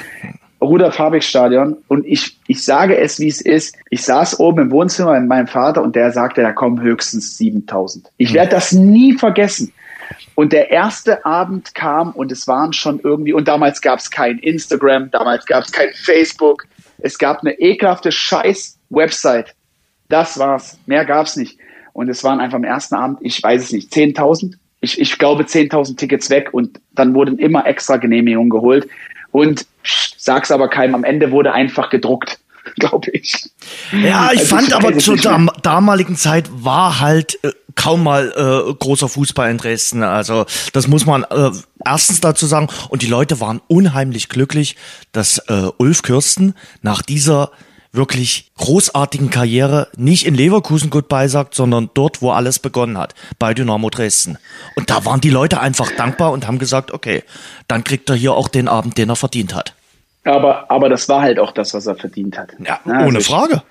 Rudolf Habeck Stadion und ich, ich sage es, wie es ist. Ich saß oben im Wohnzimmer mit meinem Vater und der sagte, da kommen höchstens 7000. Ich werde das nie vergessen. Und der erste Abend kam und es waren schon irgendwie, und damals gab es kein Instagram, damals gab es kein Facebook, es gab eine ekelhafte Scheiß-Website. Das war's. Mehr gab's nicht. Und es waren einfach am ersten Abend, ich weiß es nicht, 10.000? Ich, ich glaube 10.000 Tickets weg und dann wurden immer extra Genehmigungen geholt. Und sag's aber keinem, am Ende wurde einfach gedruckt, glaube ich. Ja, ich also fand ich aber zur dam damaligen Zeit war halt äh, kaum mal äh, großer Fußball in Dresden. Also das muss man äh, erstens dazu sagen. Und die Leute waren unheimlich glücklich, dass äh, Ulf Kürsten nach dieser wirklich großartigen Karriere nicht in Leverkusen Goodbye sagt, sondern dort, wo alles begonnen hat, bei Dynamo Dresden. Und da waren die Leute einfach dankbar und haben gesagt, okay, dann kriegt er hier auch den Abend, den er verdient hat. Aber, aber das war halt auch das, was er verdient hat. Ja, also ohne Frage.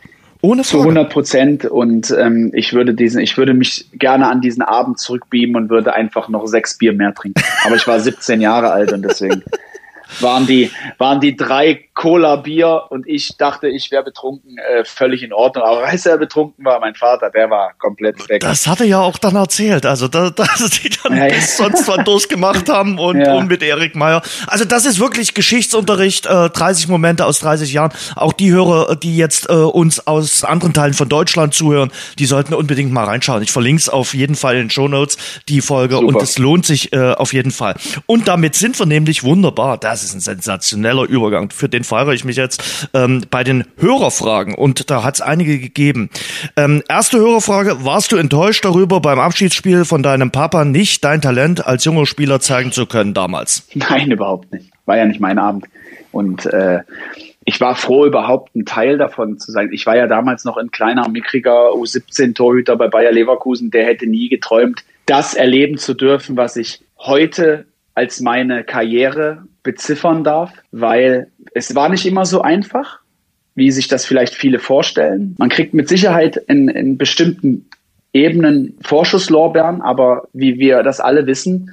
Ohne Frage. Zu 100 Prozent. Und ähm, ich würde diesen, ich würde mich gerne an diesen Abend zurückbeamen und würde einfach noch sechs Bier mehr trinken. Aber ich war 17 Jahre alt und deswegen waren die, waren die drei Cola Bier und ich dachte, ich wäre betrunken, äh, völlig in Ordnung. Aber als er betrunken war, mein Vater, der war komplett weg. Das hat er ja auch dann erzählt. Also, da, dass die dann ja, bis sonst was durchgemacht haben und, ja. und mit Erik Meyer. Also, das ist wirklich Geschichtsunterricht, äh, 30 Momente aus 30 Jahren. Auch die Hörer, die jetzt äh, uns aus anderen Teilen von Deutschland zuhören, die sollten unbedingt mal reinschauen. Ich verlinke es auf jeden Fall in den Show Notes, die Folge. Super. Und es lohnt sich äh, auf jeden Fall. Und damit sind wir nämlich wunderbar. Das ist ein sensationeller Übergang. Für den feiere ich mich jetzt ähm, bei den Hörerfragen und da hat es einige gegeben. Ähm, erste Hörerfrage, warst du enttäuscht darüber, beim Abschiedsspiel von deinem Papa nicht dein Talent als junger Spieler zeigen zu können damals? Nein, überhaupt nicht. War ja nicht mein Abend. Und äh, ich war froh, überhaupt ein Teil davon zu sein. Ich war ja damals noch ein kleiner, mickriger U17-Torhüter bei Bayer Leverkusen. Der hätte nie geträumt, das erleben zu dürfen, was ich heute als meine Karriere beziffern darf, weil es war nicht immer so einfach. wie sich das vielleicht viele vorstellen. Man kriegt mit Sicherheit in, in bestimmten Ebenen Vorschusslorbeeren, aber wie wir das alle wissen,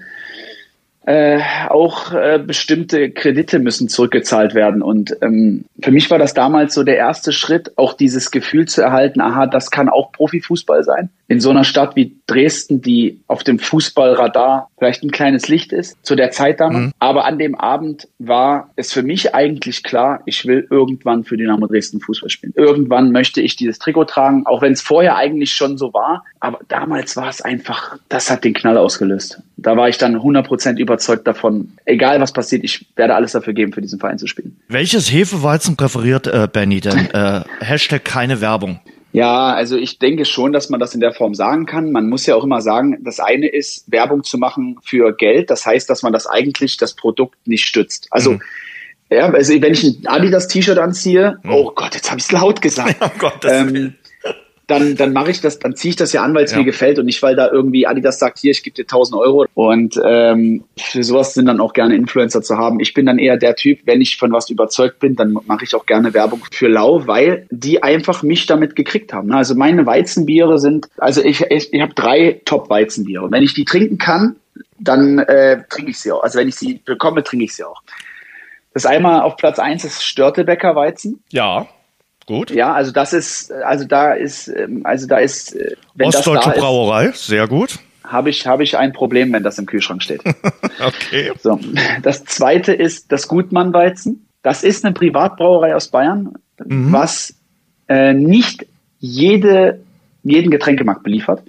äh, auch äh, bestimmte Kredite müssen zurückgezahlt werden. Und ähm, für mich war das damals so der erste Schritt, auch dieses Gefühl zu erhalten, aha, das kann auch Profifußball sein. In so einer Stadt wie Dresden, die auf dem Fußballradar vielleicht ein kleines Licht ist, zu der Zeit damals. Mhm. Aber an dem Abend war es für mich eigentlich klar, ich will irgendwann für Dynamo Dresden Fußball spielen. Irgendwann möchte ich dieses Trikot tragen, auch wenn es vorher eigentlich schon so war. Aber damals war es einfach, das hat den Knall ausgelöst. Da war ich dann 100% überzeugt davon, egal was passiert, ich werde alles dafür geben, für diesen Verein zu spielen. Welches Hefeweizen präferiert äh, Benny denn? äh, Hashtag keine Werbung. Ja, also ich denke schon, dass man das in der Form sagen kann. Man muss ja auch immer sagen, das eine ist, Werbung zu machen für Geld. Das heißt, dass man das eigentlich das Produkt nicht stützt. Also mhm. Ja, also wenn ich ein Adidas T-Shirt anziehe, mhm. oh Gott, jetzt habe ich es laut gesagt. Oh Gott, ähm, dann, dann mache ich das, dann ziehe ich das ja an, weil es ja. mir gefällt und nicht, weil da irgendwie Adidas sagt, hier, ich gebe dir 1000 Euro. Und ähm, für sowas sind dann auch gerne Influencer zu haben. Ich bin dann eher der Typ, wenn ich von was überzeugt bin, dann mache ich auch gerne Werbung für Lau, weil die einfach mich damit gekriegt haben. Also meine Weizenbiere sind, also ich, ich, ich habe drei Top-Weizenbiere. Wenn ich die trinken kann, dann äh, trinke ich sie auch. Also wenn ich sie bekomme, trinke ich sie auch. Das einmal auf Platz eins ist Störtebecker Weizen. Ja. Gut. Ja, also das ist, also da ist, ähm, also da ist, äh, wenn Ostdeutsche das da Brauerei, ist, sehr gut. Habe ich, habe ich ein Problem, wenn das im Kühlschrank steht. okay. So. Das zweite ist das Gutmann-Weizen. Das ist eine Privatbrauerei aus Bayern, mhm. was äh, nicht jede, jeden Getränkemarkt beliefert.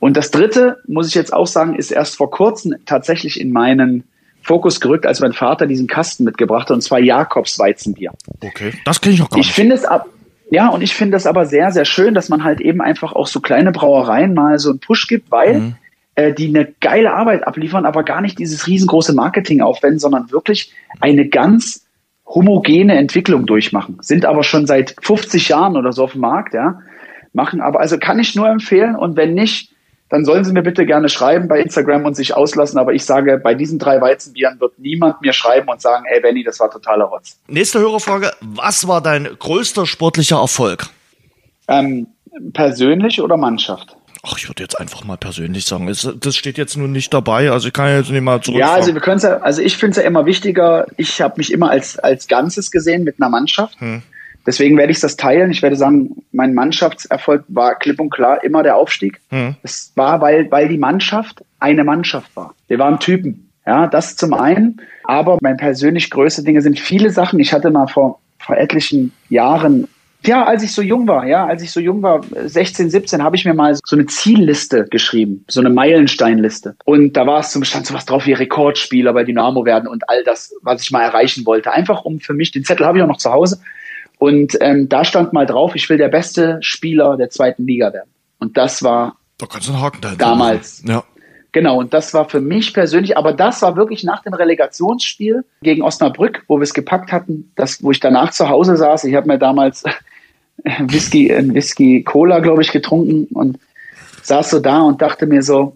Und das dritte, muss ich jetzt auch sagen, ist erst vor kurzem tatsächlich in meinen Fokus gerückt, als mein Vater diesen Kasten mitgebracht hat, und zwar Jakobs Weizenbier. Okay, das kenne ich noch gar nicht. Ich finde es ab, ja, und ich finde es aber sehr, sehr schön, dass man halt eben einfach auch so kleine Brauereien mal so einen Push gibt, weil mhm. äh, die eine geile Arbeit abliefern, aber gar nicht dieses riesengroße Marketing aufwenden, sondern wirklich eine ganz homogene Entwicklung durchmachen. Sind aber schon seit 50 Jahren oder so auf dem Markt, ja. Machen aber, also kann ich nur empfehlen und wenn nicht, dann sollen Sie mir bitte gerne schreiben bei Instagram und sich auslassen. Aber ich sage, bei diesen drei Weizenbieren wird niemand mir schreiben und sagen, ey Benny, das war totaler Rotz. Nächste Hörerfrage. Was war dein größter sportlicher Erfolg? Ähm, persönlich oder Mannschaft? Ach, ich würde jetzt einfach mal persönlich sagen. Das steht jetzt nun nicht dabei, also ich kann jetzt nicht mal zurück. Ja, also wir können ja, also ich finde es ja immer wichtiger. Ich habe mich immer als als Ganzes gesehen mit einer Mannschaft. Hm. Deswegen werde ich das teilen. Ich werde sagen, mein Mannschaftserfolg war klipp und klar immer der Aufstieg. Mhm. Es war, weil, weil die Mannschaft eine Mannschaft war. Wir waren Typen. Ja, das zum einen. Aber mein persönlich größte Dinge sind viele Sachen. Ich hatte mal vor, vor etlichen Jahren ja, als ich so jung war, ja, als ich so jung war, 16, 17, habe ich mir mal so eine Zielliste geschrieben, so eine Meilensteinliste. Und da war es zum Stand so was drauf wie Rekordspieler bei Dynamo werden und all das, was ich mal erreichen wollte. Einfach um für mich, den Zettel habe ich auch noch zu Hause, und ähm, da stand mal drauf, ich will der beste Spieler der zweiten Liga werden. Und das war da kannst du einen Haken damals. Ja. Genau, und das war für mich persönlich, aber das war wirklich nach dem Relegationsspiel gegen Osnabrück, wo wir es gepackt hatten, das, wo ich danach zu Hause saß. Ich habe mir damals Whisky, ein Whisky Cola, glaube ich, getrunken und saß so da und dachte mir so,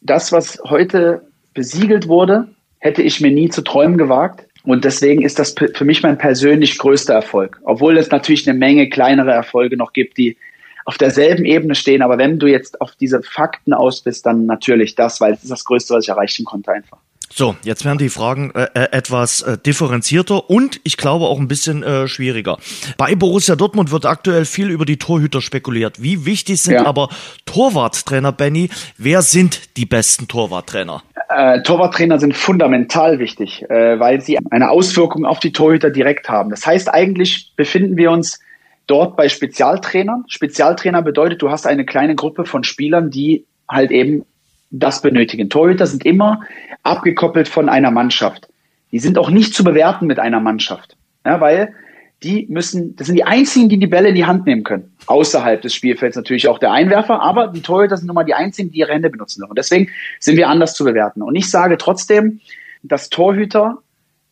das, was heute besiegelt wurde, hätte ich mir nie zu träumen gewagt. Und deswegen ist das für mich mein persönlich größter Erfolg. Obwohl es natürlich eine Menge kleinere Erfolge noch gibt, die auf derselben Ebene stehen. Aber wenn du jetzt auf diese Fakten aus bist, dann natürlich das, weil es ist das Größte, was ich erreichen konnte einfach. So, jetzt werden die Fragen äh, äh, etwas äh, differenzierter und ich glaube auch ein bisschen äh, schwieriger. Bei Borussia Dortmund wird aktuell viel über die Torhüter spekuliert. Wie wichtig sind ja. aber Torwarttrainer, Benny? Wer sind die besten Torwarttrainer? Äh, Torwarttrainer sind fundamental wichtig, äh, weil sie eine Auswirkung auf die Torhüter direkt haben. Das heißt, eigentlich befinden wir uns dort bei Spezialtrainern. Spezialtrainer bedeutet, du hast eine kleine Gruppe von Spielern, die halt eben das benötigen. Torhüter sind immer abgekoppelt von einer Mannschaft. Die sind auch nicht zu bewerten mit einer Mannschaft, ja, weil die müssen, das sind die einzigen, die die Bälle in die Hand nehmen können. Außerhalb des Spielfelds natürlich auch der Einwerfer, aber die Torhüter sind nun mal die einzigen, die ihre Hände benutzen dürfen. Deswegen sind wir anders zu bewerten. Und ich sage trotzdem, dass Torhüter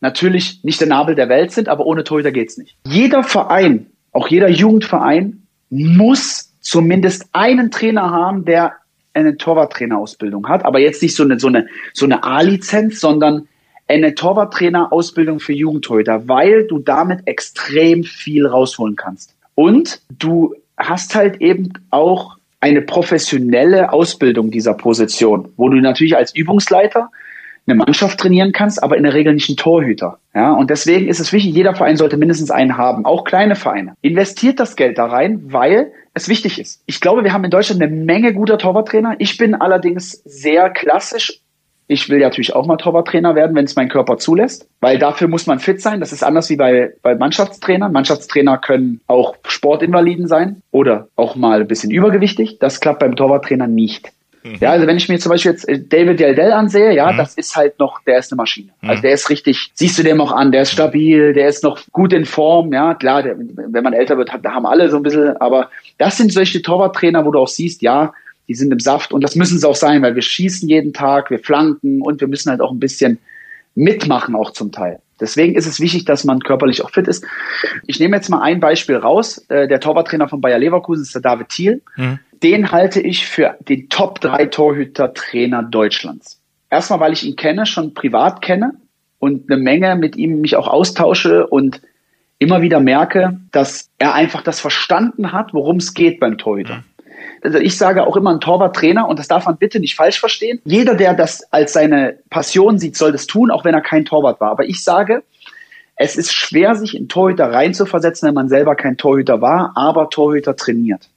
natürlich nicht der Nabel der Welt sind, aber ohne Torhüter geht's nicht. Jeder Verein, auch jeder Jugendverein, muss zumindest einen Trainer haben, der eine Torwarttrainerausbildung hat, aber jetzt nicht so eine, so eine, so eine A-Lizenz, sondern eine Torwarttrainer-Ausbildung für Jugendtorhüter, weil du damit extrem viel rausholen kannst. Und du hast halt eben auch eine professionelle Ausbildung dieser Position, wo du natürlich als Übungsleiter eine Mannschaft trainieren kannst, aber in der Regel nicht einen Torhüter. Ja, und deswegen ist es wichtig, jeder Verein sollte mindestens einen haben, auch kleine Vereine. Investiert das Geld da rein, weil es wichtig ist. Ich glaube, wir haben in Deutschland eine Menge guter Torwarttrainer. Ich bin allerdings sehr klassisch ich will ja natürlich auch mal Torwarttrainer werden, wenn es mein Körper zulässt, weil dafür muss man fit sein. Das ist anders wie bei, bei Mannschaftstrainern. Mannschaftstrainer können auch Sportinvaliden sein oder auch mal ein bisschen übergewichtig. Das klappt beim Torwarttrainer nicht. Mhm. Ja, also wenn ich mir zum Beispiel jetzt äh, David Deldel ansehe, ja, mhm. das ist halt noch, der ist eine Maschine. Mhm. Also der ist richtig, siehst du dem auch an, der ist stabil, der ist noch gut in Form, ja, klar, der, wenn man älter wird, da haben alle so ein bisschen, aber das sind solche Torwarttrainer, wo du auch siehst, ja, die sind im Saft und das müssen sie auch sein, weil wir schießen jeden Tag, wir flanken und wir müssen halt auch ein bisschen mitmachen auch zum Teil. Deswegen ist es wichtig, dass man körperlich auch fit ist. Ich nehme jetzt mal ein Beispiel raus. Äh, der Torwarttrainer von Bayer Leverkusen ist der David Thiel. Mhm. Den halte ich für den Top 3 Torhüter-Trainer Deutschlands. Erstmal, weil ich ihn kenne, schon privat kenne und eine Menge mit ihm mich auch austausche und immer wieder merke, dass er einfach das verstanden hat, worum es geht beim Torhüter. Mhm. Also ich sage auch immer ein Torwarttrainer und das darf man bitte nicht falsch verstehen. Jeder, der das als seine Passion sieht, soll das tun, auch wenn er kein Torwart war. Aber ich sage, es ist schwer, sich in Torhüter reinzuversetzen, wenn man selber kein Torhüter war, aber Torhüter trainiert.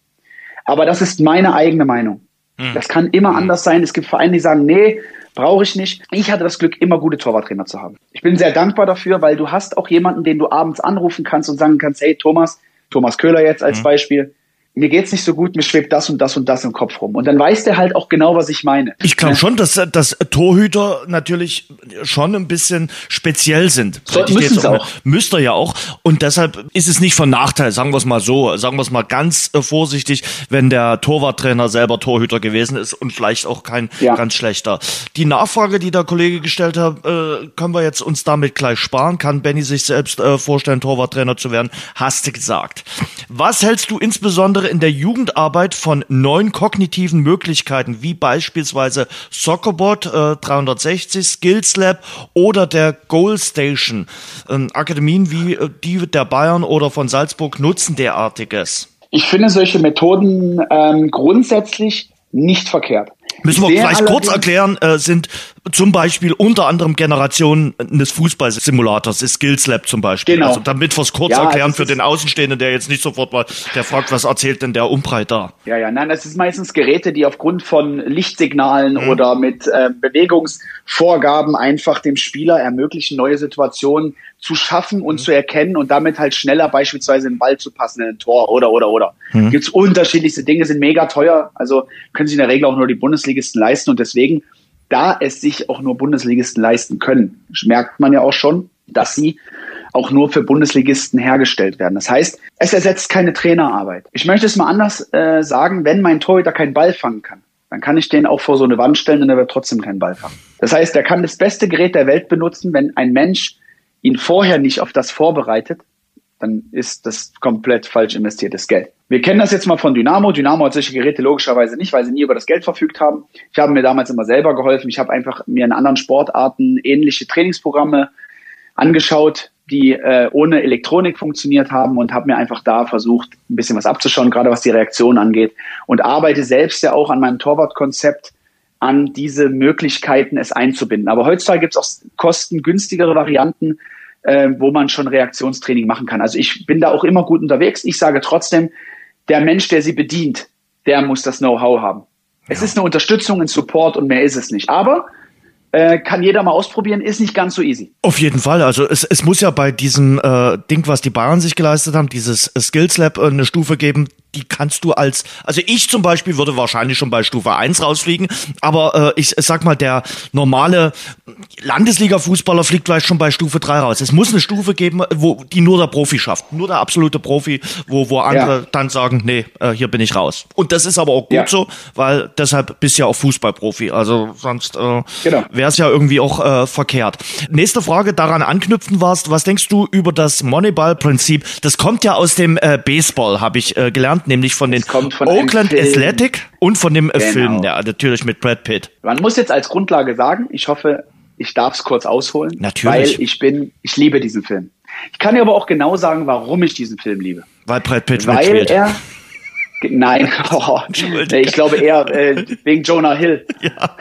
Aber das ist meine eigene Meinung. Hm. Das kann immer hm. anders sein. Es gibt Vereine, die sagen, nee, brauche ich nicht. Ich hatte das Glück, immer gute Torwarttrainer zu haben. Ich bin sehr dankbar dafür, weil du hast auch jemanden, den du abends anrufen kannst und sagen kannst, hey Thomas, Thomas Köhler jetzt als mhm. Beispiel, mir geht's nicht so gut, mir schwebt das und das und das im Kopf rum. Und dann weiß der halt auch genau, was ich meine. Ich glaube schon, dass, dass Torhüter natürlich schon ein bisschen speziell sind. So, müssen sie auch. Müsste ja auch. Und deshalb ist es nicht von Nachteil, sagen wir es mal so, sagen wir es mal ganz äh, vorsichtig, wenn der Torwarttrainer selber Torhüter gewesen ist und vielleicht auch kein ja. ganz schlechter. Die Nachfrage, die der Kollege gestellt hat, äh, können wir jetzt uns damit gleich sparen. Kann Benny sich selbst äh, vorstellen, Torwarttrainer zu werden? Hast du gesagt. Was hältst du insbesondere insbesondere in der Jugendarbeit von neuen kognitiven Möglichkeiten, wie beispielsweise Soccerbot äh, 360, Skills Lab oder der Goal Station. Ähm, Akademien wie äh, die der Bayern oder von Salzburg nutzen derartiges. Ich finde solche Methoden ähm, grundsätzlich nicht verkehrt. Müssen wir vielleicht kurz erklären, äh, sind zum Beispiel unter anderem Generationen des Fußballsimulators, des Skills Lab zum Beispiel. Genau. Also damit wir es kurz ja, erklären für den Außenstehenden, der jetzt nicht sofort mal, der fragt, was erzählt denn der Umbreit da? Ja, ja, nein, das ist meistens Geräte, die aufgrund von Lichtsignalen mhm. oder mit äh, Bewegungsvorgaben einfach dem Spieler ermöglichen, neue Situationen zu schaffen und mhm. zu erkennen und damit halt schneller beispielsweise den Ball zu passen in ein Tor oder oder oder. Mhm. Gibt's unterschiedlichste Dinge, sind mega teuer, also können sich in der Regel auch nur die Bundesligisten leisten und deswegen, da es sich auch nur Bundesligisten leisten können, merkt man ja auch schon, dass sie auch nur für Bundesligisten hergestellt werden. Das heißt, es ersetzt keine Trainerarbeit. Ich möchte es mal anders äh, sagen, wenn mein Torhüter keinen Ball fangen kann, dann kann ich den auch vor so eine Wand stellen und er wird trotzdem keinen Ball fangen. Das heißt, er kann das beste Gerät der Welt benutzen, wenn ein Mensch ihn vorher nicht auf das vorbereitet, dann ist das komplett falsch investiertes Geld. Wir kennen das jetzt mal von Dynamo. Dynamo hat solche Geräte logischerweise nicht, weil sie nie über das Geld verfügt haben. Ich habe mir damals immer selber geholfen. Ich habe einfach mir in anderen Sportarten ähnliche Trainingsprogramme angeschaut, die äh, ohne Elektronik funktioniert haben und habe mir einfach da versucht, ein bisschen was abzuschauen, gerade was die Reaktion angeht. Und arbeite selbst ja auch an meinem Torwartkonzept an diese Möglichkeiten, es einzubinden. Aber heutzutage gibt es auch kostengünstigere Varianten, äh, wo man schon Reaktionstraining machen kann. Also ich bin da auch immer gut unterwegs. Ich sage trotzdem, der Mensch, der sie bedient, der muss das Know-how haben. Ja. Es ist eine Unterstützung, ein Support und mehr ist es nicht. Aber äh, kann jeder mal ausprobieren, ist nicht ganz so easy. Auf jeden Fall. Also es, es muss ja bei diesem äh, Ding, was die Bayern sich geleistet haben, dieses Skills Lab, äh, eine Stufe geben, die kannst du als, also ich zum Beispiel würde wahrscheinlich schon bei Stufe 1 rausfliegen, aber äh, ich sag mal, der normale Landesliga-Fußballer fliegt vielleicht schon bei Stufe 3 raus. Es muss eine Stufe geben, wo die nur der Profi schafft, nur der absolute Profi, wo, wo andere ja. dann sagen, nee, äh, hier bin ich raus. Und das ist aber auch gut ja. so, weil deshalb bist du ja auch Fußballprofi, also sonst äh, genau. wäre es ja irgendwie auch äh, verkehrt. Nächste Frage, daran anknüpfen warst, was denkst du über das Moneyball-Prinzip? Das kommt ja aus dem äh, Baseball, habe ich äh, gelernt Land, nämlich von den von Oakland Athletic und von dem äh, genau. Film, ja, natürlich mit Brad Pitt. Man muss jetzt als Grundlage sagen, ich hoffe, ich darf es kurz ausholen. Natürlich. Weil ich bin, ich liebe diesen Film. Ich kann dir aber auch genau sagen, warum ich diesen Film liebe. Weil Brad Pitt Weil mitspielt. er, Nein, oh, ich glaube eher äh, wegen Jonah Hill. Ja.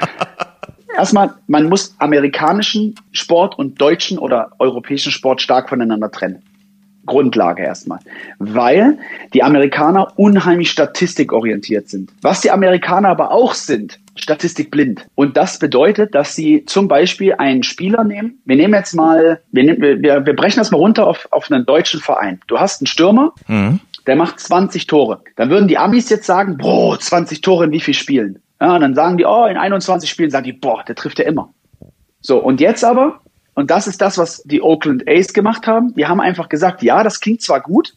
Erstmal, man muss amerikanischen Sport und deutschen oder europäischen Sport stark voneinander trennen. Grundlage erstmal. Weil die Amerikaner unheimlich statistikorientiert sind. Was die Amerikaner aber auch sind, statistikblind. Und das bedeutet, dass sie zum Beispiel einen Spieler nehmen. Wir nehmen jetzt mal, wir, nehmen, wir, wir brechen das mal runter auf, auf einen deutschen Verein. Du hast einen Stürmer, mhm. der macht 20 Tore. Dann würden die Amis jetzt sagen, boah, 20 Tore in wie viel Spielen? Ja, und dann sagen die, oh, in 21 Spielen, sagen die, boah, der trifft ja immer. So, und jetzt aber und das ist das, was die Oakland A's gemacht haben. Die haben einfach gesagt, ja, das klingt zwar gut,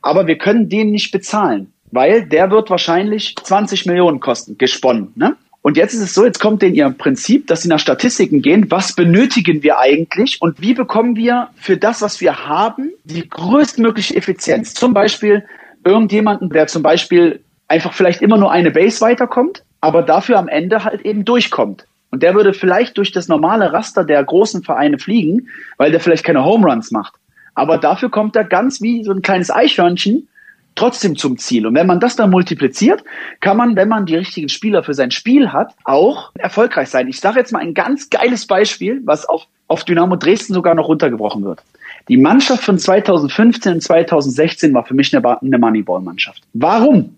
aber wir können den nicht bezahlen, weil der wird wahrscheinlich 20 Millionen kosten, gesponnen. Ne? Und jetzt ist es so, jetzt kommt in ihr Prinzip, dass sie nach Statistiken gehen. Was benötigen wir eigentlich und wie bekommen wir für das, was wir haben, die größtmögliche Effizienz? Zum Beispiel irgendjemanden, der zum Beispiel einfach vielleicht immer nur eine Base weiterkommt, aber dafür am Ende halt eben durchkommt. Und der würde vielleicht durch das normale Raster der großen Vereine fliegen, weil der vielleicht keine Home Runs macht. Aber dafür kommt er ganz wie so ein kleines Eichhörnchen trotzdem zum Ziel. Und wenn man das dann multipliziert, kann man, wenn man die richtigen Spieler für sein Spiel hat, auch erfolgreich sein. Ich sage jetzt mal ein ganz geiles Beispiel, was auf, auf Dynamo Dresden sogar noch runtergebrochen wird. Die Mannschaft von 2015 und 2016 war für mich eine, eine Moneyball-Mannschaft. Warum?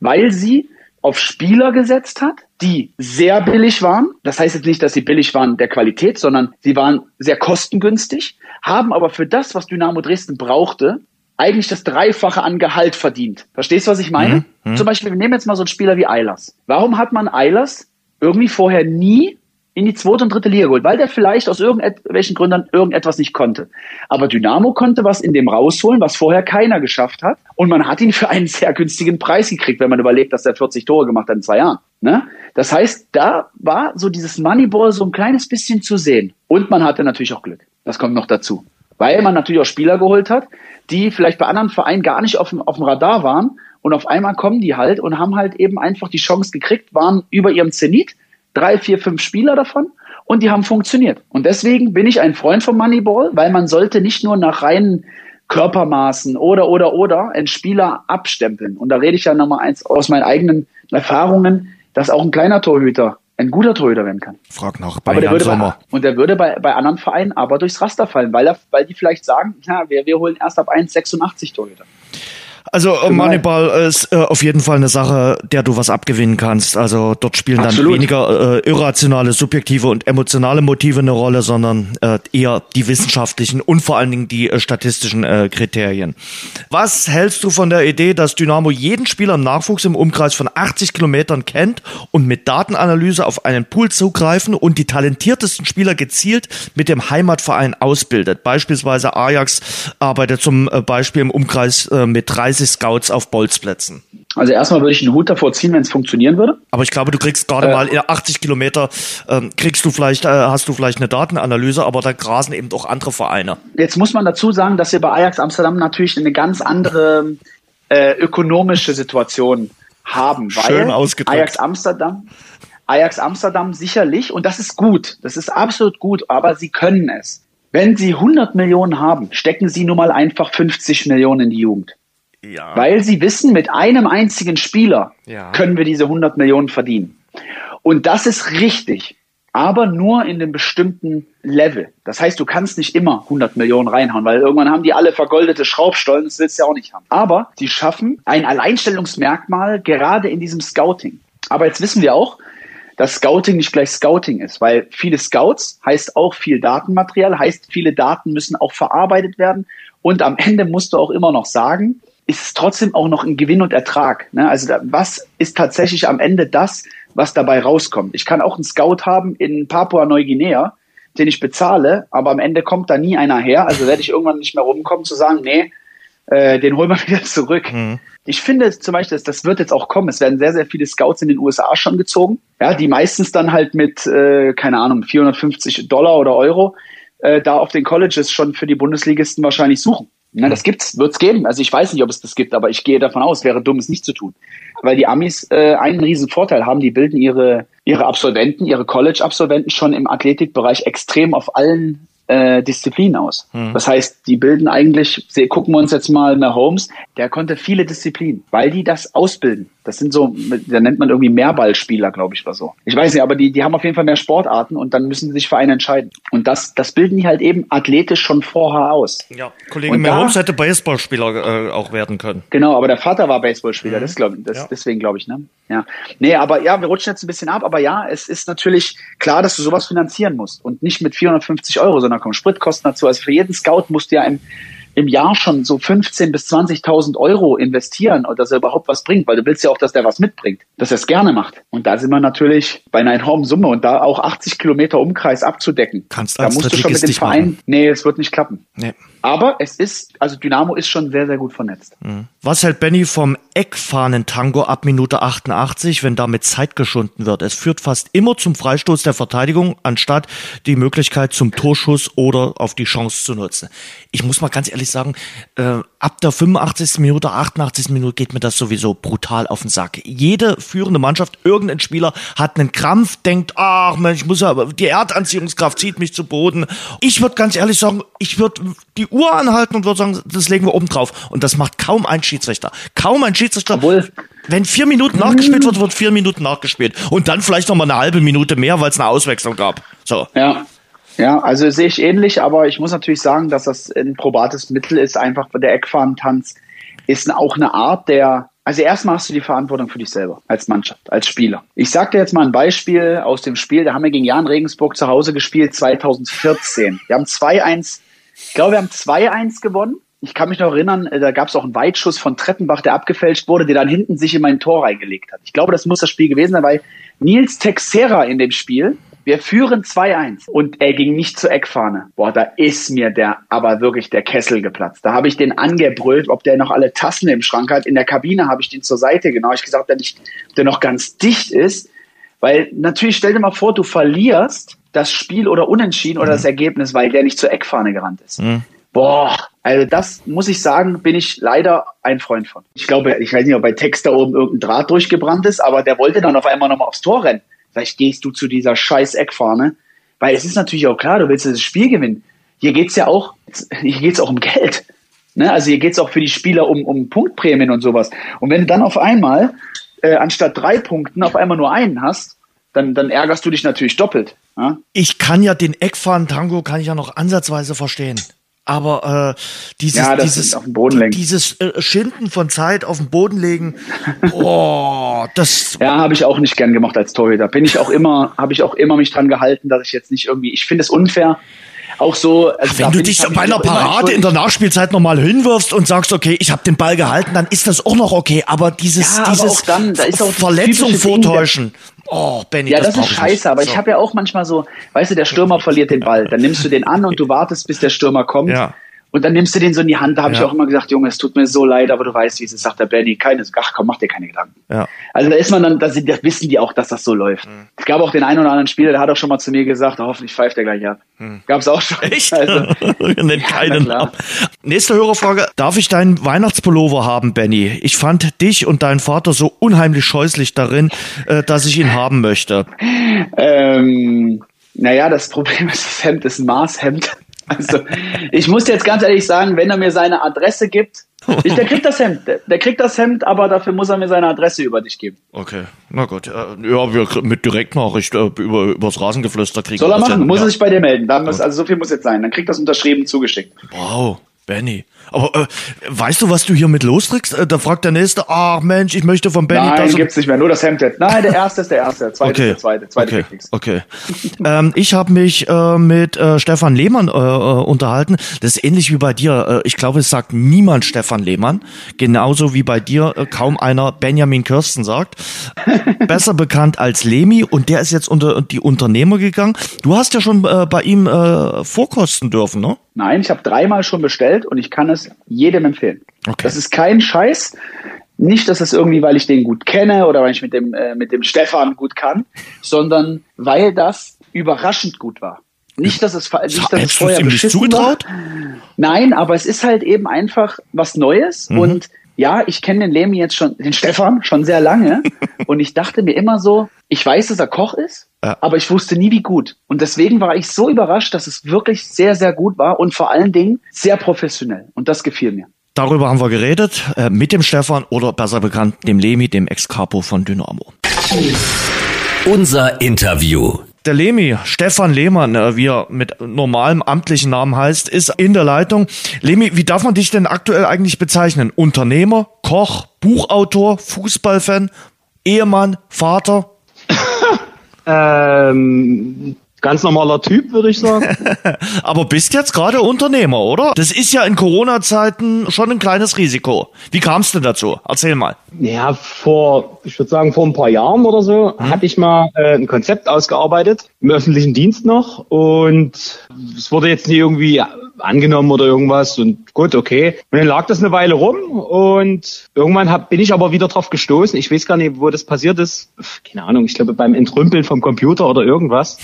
Weil sie auf Spieler gesetzt hat, die sehr billig waren. Das heißt jetzt nicht, dass sie billig waren der Qualität, sondern sie waren sehr kostengünstig, haben aber für das, was Dynamo Dresden brauchte, eigentlich das Dreifache an Gehalt verdient. Verstehst du, was ich meine? Mhm. mhm. Zum Beispiel, wir nehmen jetzt mal so einen Spieler wie Eilers. Warum hat man Eilers irgendwie vorher nie in die zweite und dritte Liga geholt, weil der vielleicht aus irgendwelchen Gründen irgendetwas nicht konnte. Aber Dynamo konnte was in dem rausholen, was vorher keiner geschafft hat. Und man hat ihn für einen sehr günstigen Preis gekriegt, wenn man überlegt, dass er 40 Tore gemacht hat in zwei Jahren. Ne? Das heißt, da war so dieses Moneyball so ein kleines bisschen zu sehen. Und man hatte natürlich auch Glück. Das kommt noch dazu. Weil man natürlich auch Spieler geholt hat, die vielleicht bei anderen Vereinen gar nicht auf dem, auf dem Radar waren. Und auf einmal kommen die halt und haben halt eben einfach die Chance gekriegt, waren über ihrem Zenit drei, vier, fünf Spieler davon und die haben funktioniert. Und deswegen bin ich ein Freund von Moneyball, weil man sollte nicht nur nach reinen Körpermaßen oder, oder, oder einen Spieler abstempeln. Und da rede ich ja nochmal eins aus meinen eigenen Erfahrungen, dass auch ein kleiner Torhüter ein guter Torhüter werden kann. Frag noch bei aber der würde Sommer. Bei, und der würde bei, bei anderen Vereinen aber durchs Raster fallen, weil, er, weil die vielleicht sagen, ja, wir, wir holen erst ab 1,86 Torhüter. Also äh, Moneyball ist äh, auf jeden Fall eine Sache, der du was abgewinnen kannst. Also dort spielen Absolut. dann weniger äh, irrationale, subjektive und emotionale Motive eine Rolle, sondern äh, eher die wissenschaftlichen und vor allen Dingen die äh, statistischen äh, Kriterien. Was hältst du von der Idee, dass Dynamo jeden Spieler im Nachwuchs im Umkreis von 80 Kilometern kennt und mit Datenanalyse auf einen Pool zugreifen und die talentiertesten Spieler gezielt mit dem Heimatverein ausbildet? Beispielsweise Ajax arbeitet zum äh, Beispiel im Umkreis äh, mit 30 30 Scouts auf Bolzplätzen. Also erstmal würde ich einen Hut davor ziehen, wenn es funktionieren würde. Aber ich glaube, du kriegst gerade äh, mal in 80 Kilometer ähm, kriegst du vielleicht, äh, hast du vielleicht eine Datenanalyse, aber da grasen eben auch andere Vereine. Jetzt muss man dazu sagen, dass wir bei Ajax Amsterdam natürlich eine ganz andere äh, ökonomische Situation haben, Schön ausgedrückt. Ajax Amsterdam, Ajax Amsterdam sicherlich und das ist gut, das ist absolut gut, aber sie können es. Wenn sie 100 Millionen haben, stecken sie nun mal einfach 50 Millionen in die Jugend. Ja. Weil sie wissen, mit einem einzigen Spieler ja. können wir diese 100 Millionen verdienen. Und das ist richtig, aber nur in einem bestimmten Level. Das heißt, du kannst nicht immer 100 Millionen reinhauen, weil irgendwann haben die alle vergoldete Schraubstollen, das willst du ja auch nicht haben. Aber sie schaffen ein Alleinstellungsmerkmal gerade in diesem Scouting. Aber jetzt wissen wir auch, dass Scouting nicht gleich Scouting ist, weil viele Scouts heißt auch viel Datenmaterial, heißt viele Daten müssen auch verarbeitet werden und am Ende musst du auch immer noch sagen, ist es trotzdem auch noch ein Gewinn und Ertrag. Ne? Also da, was ist tatsächlich am Ende das, was dabei rauskommt? Ich kann auch einen Scout haben in Papua-Neuguinea, den ich bezahle, aber am Ende kommt da nie einer her. Also werde ich irgendwann nicht mehr rumkommen zu sagen, nee, äh, den holen wir wieder zurück. Mhm. Ich finde zum Beispiel, das wird jetzt auch kommen. Es werden sehr, sehr viele Scouts in den USA schon gezogen, ja, die meistens dann halt mit, äh, keine Ahnung, 450 Dollar oder Euro äh, da auf den Colleges schon für die Bundesligisten wahrscheinlich suchen Na, das gibt's, wird's geben. Also ich weiß nicht, ob es das gibt, aber ich gehe davon aus, wäre dumm, es nicht zu tun. Weil die Amis äh, einen riesen Vorteil haben, die bilden ihre, ihre Absolventen, ihre College-Absolventen schon im Athletikbereich extrem auf allen äh, Disziplinen aus. Mhm. Das heißt, die bilden eigentlich, gucken wir uns jetzt mal mehr Holmes, der konnte viele Disziplinen, weil die das ausbilden. Das sind so, da nennt man irgendwie Mehrballspieler, glaube ich, oder so. Ich weiß nicht, aber die, die haben auf jeden Fall mehr Sportarten und dann müssen sie sich für einen entscheiden. Und das, das bilden die halt eben athletisch schon vorher aus. Ja, Kollege Holmes hätte Baseballspieler äh, auch werden können. Genau, aber der Vater war Baseballspieler, mhm. das glaube ich, das, ja. deswegen glaube ich, ne? Ja. Nee, aber ja, wir rutschen jetzt ein bisschen ab, aber ja, es ist natürlich klar, dass du sowas finanzieren musst und nicht mit 450 Euro, sondern kommen Spritkosten dazu. Also für jeden Scout musst du ja im im Jahr schon so 15 bis 20.000 Euro investieren, dass er überhaupt was bringt, weil du willst ja auch, dass der was mitbringt, dass er es gerne macht. Und da sind wir natürlich bei einer enormen Summe und da auch 80 Kilometer Umkreis abzudecken. Kannst da musst du schon mit dem Verein, nee, es wird nicht klappen. Nee. Aber es ist, also Dynamo ist schon sehr, sehr gut vernetzt. Mhm. Was hält Benny vom Eckfahnen-Tango ab Minute 88, wenn damit Zeit geschunden wird? Es führt fast immer zum Freistoß der Verteidigung, anstatt die Möglichkeit zum Torschuss oder auf die Chance zu nutzen. Ich muss mal ganz ehrlich sagen, äh, ab der 85. Minute, 88. Minute geht mir das sowieso brutal auf den Sack. Jede führende Mannschaft, irgendein Spieler hat einen Krampf, denkt, ach Mensch, ich muss ja, die Erdanziehungskraft zieht mich zu Boden. Ich würde ganz ehrlich sagen, ich würde die Uhr anhalten und würde sagen, das legen wir oben drauf. Und das macht kaum ein Schiedsrichter. Kaum ein Schiedsrichter. Obwohl, wenn vier Minuten nachgespielt wird, wird vier Minuten nachgespielt. Und dann vielleicht noch mal eine halbe Minute mehr, weil es eine Auswechslung gab. So. Ja. Ja, also sehe ich ähnlich, aber ich muss natürlich sagen, dass das ein probates Mittel ist. Einfach der Eckfahnentanz ist auch eine Art der, also erstmal hast du die Verantwortung für dich selber als Mannschaft, als Spieler. Ich sag dir jetzt mal ein Beispiel aus dem Spiel, da haben wir gegen Jan Regensburg zu Hause gespielt 2014. Wir haben 2-1 ich glaube, wir haben 2-1 gewonnen. Ich kann mich noch erinnern, äh, da gab es auch einen Weitschuss von Trettenbach, der abgefälscht wurde, der dann hinten sich in mein Tor reingelegt hat. Ich glaube, das muss das Spiel gewesen sein, weil Nils Texera in dem Spiel, wir führen 2-1 und er ging nicht zur Eckfahne. Boah, da ist mir der, aber wirklich der Kessel geplatzt. Da habe ich den angebrüllt, ob der noch alle Tassen im Schrank hat. In der Kabine habe ich den zur Seite genau. Ich gesagt, der, nicht, der noch ganz dicht ist. Weil natürlich stell dir mal vor, du verlierst das Spiel oder Unentschieden oder mhm. das Ergebnis, weil der nicht zur Eckfahne gerannt ist. Mhm. Boah, also das muss ich sagen, bin ich leider ein Freund von. Ich glaube, ich weiß nicht, ob bei Text da oben irgendein Draht durchgebrannt ist, aber der wollte dann auf einmal nochmal aufs Tor rennen. Vielleicht gehst du zu dieser scheiß Eckfahne, weil es ist natürlich auch klar, du willst das Spiel gewinnen. Hier geht's ja auch, hier geht's auch um Geld. Ne? Also hier geht's auch für die Spieler um, um Punktprämien und sowas. Und wenn du dann auf einmal äh, anstatt drei Punkten auf einmal nur einen hast, dann, dann ärgerst du dich natürlich doppelt. Ja? Ich kann ja den Eckfahren-Tango kann ich ja noch ansatzweise verstehen. Aber äh, dieses, ja, dieses, dieses äh, Schinden von Zeit auf den Boden legen, oh, das. Ja, habe ich auch nicht gern gemacht als Torhüter. Bin ich auch immer, habe ich auch immer mich dran gehalten, dass ich jetzt nicht irgendwie. Ich finde es unfair, auch so. Also Wenn du dich bei einer Parade in der Nachspielzeit nochmal hinwirfst und sagst, okay, ich habe den Ball gehalten, dann ist das auch noch okay. Aber dieses, ja, dieses aber dann, da ist auch Verletzung vortäuschen. Oh, Benny, ja, das, das ist scheiße, aber so. ich habe ja auch manchmal so, weißt du, der Stürmer verliert den Ball, dann nimmst du den an und du wartest, bis der Stürmer kommt. Ja. Und dann nimmst du den so in die Hand. Da habe ja. ich auch immer gesagt, Junge, es tut mir so leid, aber du weißt, wie es ist. Sagt der Benny, keine, ach komm, mach dir keine Gedanken. Ja. Also da ist man dann, da, sind, da wissen die auch, dass das so läuft. Mhm. Es gab auch den einen oder anderen Spieler, der hat auch schon mal zu mir gesagt, oh, hoffentlich pfeift er gleich ab. Mhm. Gab es auch schon. Echt? Also, Nennt keinen ja, Nächste Hörerfrage. Darf ich deinen Weihnachtspullover haben, Benny? Ich fand dich und deinen Vater so unheimlich scheußlich darin, äh, dass ich ihn haben möchte. Ähm, naja, das Problem ist, das Hemd ist ein Maßhemd. Also, ich muss jetzt ganz ehrlich sagen, wenn er mir seine Adresse gibt, ich, der kriegt das Hemd, der, der, kriegt das Hemd, aber dafür muss er mir seine Adresse über dich geben. Okay, na gut. Ja, wir mit Direktnachricht äh, über übers Rasengeflüster kriegen. Soll er machen? Hemd, muss ja. er sich bei dir melden? Dann muss, also so viel muss jetzt sein. Dann kriegt das unterschrieben zugeschickt. Wow. Benny. Aber äh, weißt du, was du hier mit lostrickst? Äh, da fragt der Nächste, ach Mensch, ich möchte von Benny Nein, das gibt's nicht mehr, nur das Hemd jetzt. Nein, der Erste ist der Erste, der Zweite okay. ist der Zweite, Zweite okay. Okay. ähm, ich habe mich äh, mit äh, Stefan Lehmann äh, äh, unterhalten. Das ist ähnlich wie bei dir. Ich glaube, es sagt niemand Stefan Lehmann. Genauso wie bei dir kaum einer Benjamin Kirsten sagt. Besser bekannt als Lemi und der ist jetzt unter die Unternehmer gegangen. Du hast ja schon bei ihm vorkosten dürfen, ne? Nein, ich habe dreimal schon bestellt und ich kann es jedem empfehlen. Okay. Das ist kein Scheiß. Nicht, dass es irgendwie, weil ich den gut kenne oder weil ich mit dem, äh, mit dem Stefan gut kann, sondern weil das überraschend gut war. Nicht, dass es, nicht, dass es vorher nicht zugetraut? War. Nein, aber es ist halt eben einfach was Neues mhm. und ja, ich kenne den Lemi jetzt schon, den Stefan, schon sehr lange. und ich dachte mir immer so, ich weiß, dass er Koch ist, ja. aber ich wusste nie, wie gut. Und deswegen war ich so überrascht, dass es wirklich sehr, sehr gut war und vor allen Dingen sehr professionell. Und das gefiel mir. Darüber haben wir geredet, äh, mit dem Stefan oder besser bekannt dem Lemi, dem Ex-Capo von Dynamo. Unser Interview. Der Lemi, Stefan Lehmann, äh, wie er mit normalem amtlichen Namen heißt, ist in der Leitung. Lemi, wie darf man dich denn aktuell eigentlich bezeichnen? Unternehmer, Koch, Buchautor, Fußballfan, Ehemann, Vater? ähm, ganz normaler Typ, würde ich sagen. Aber bist jetzt gerade Unternehmer, oder? Das ist ja in Corona-Zeiten schon ein kleines Risiko. Wie kam es denn dazu? Erzähl mal. Ja, vor, ich würde sagen, vor ein paar Jahren oder so, mhm. hatte ich mal äh, ein Konzept ausgearbeitet, im öffentlichen Dienst noch. Und es wurde jetzt nie irgendwie angenommen oder irgendwas und gut, okay. Und dann lag das eine Weile rum und irgendwann hab, bin ich aber wieder drauf gestoßen. Ich weiß gar nicht, wo das passiert ist. Keine Ahnung, ich glaube beim Entrümpeln vom Computer oder irgendwas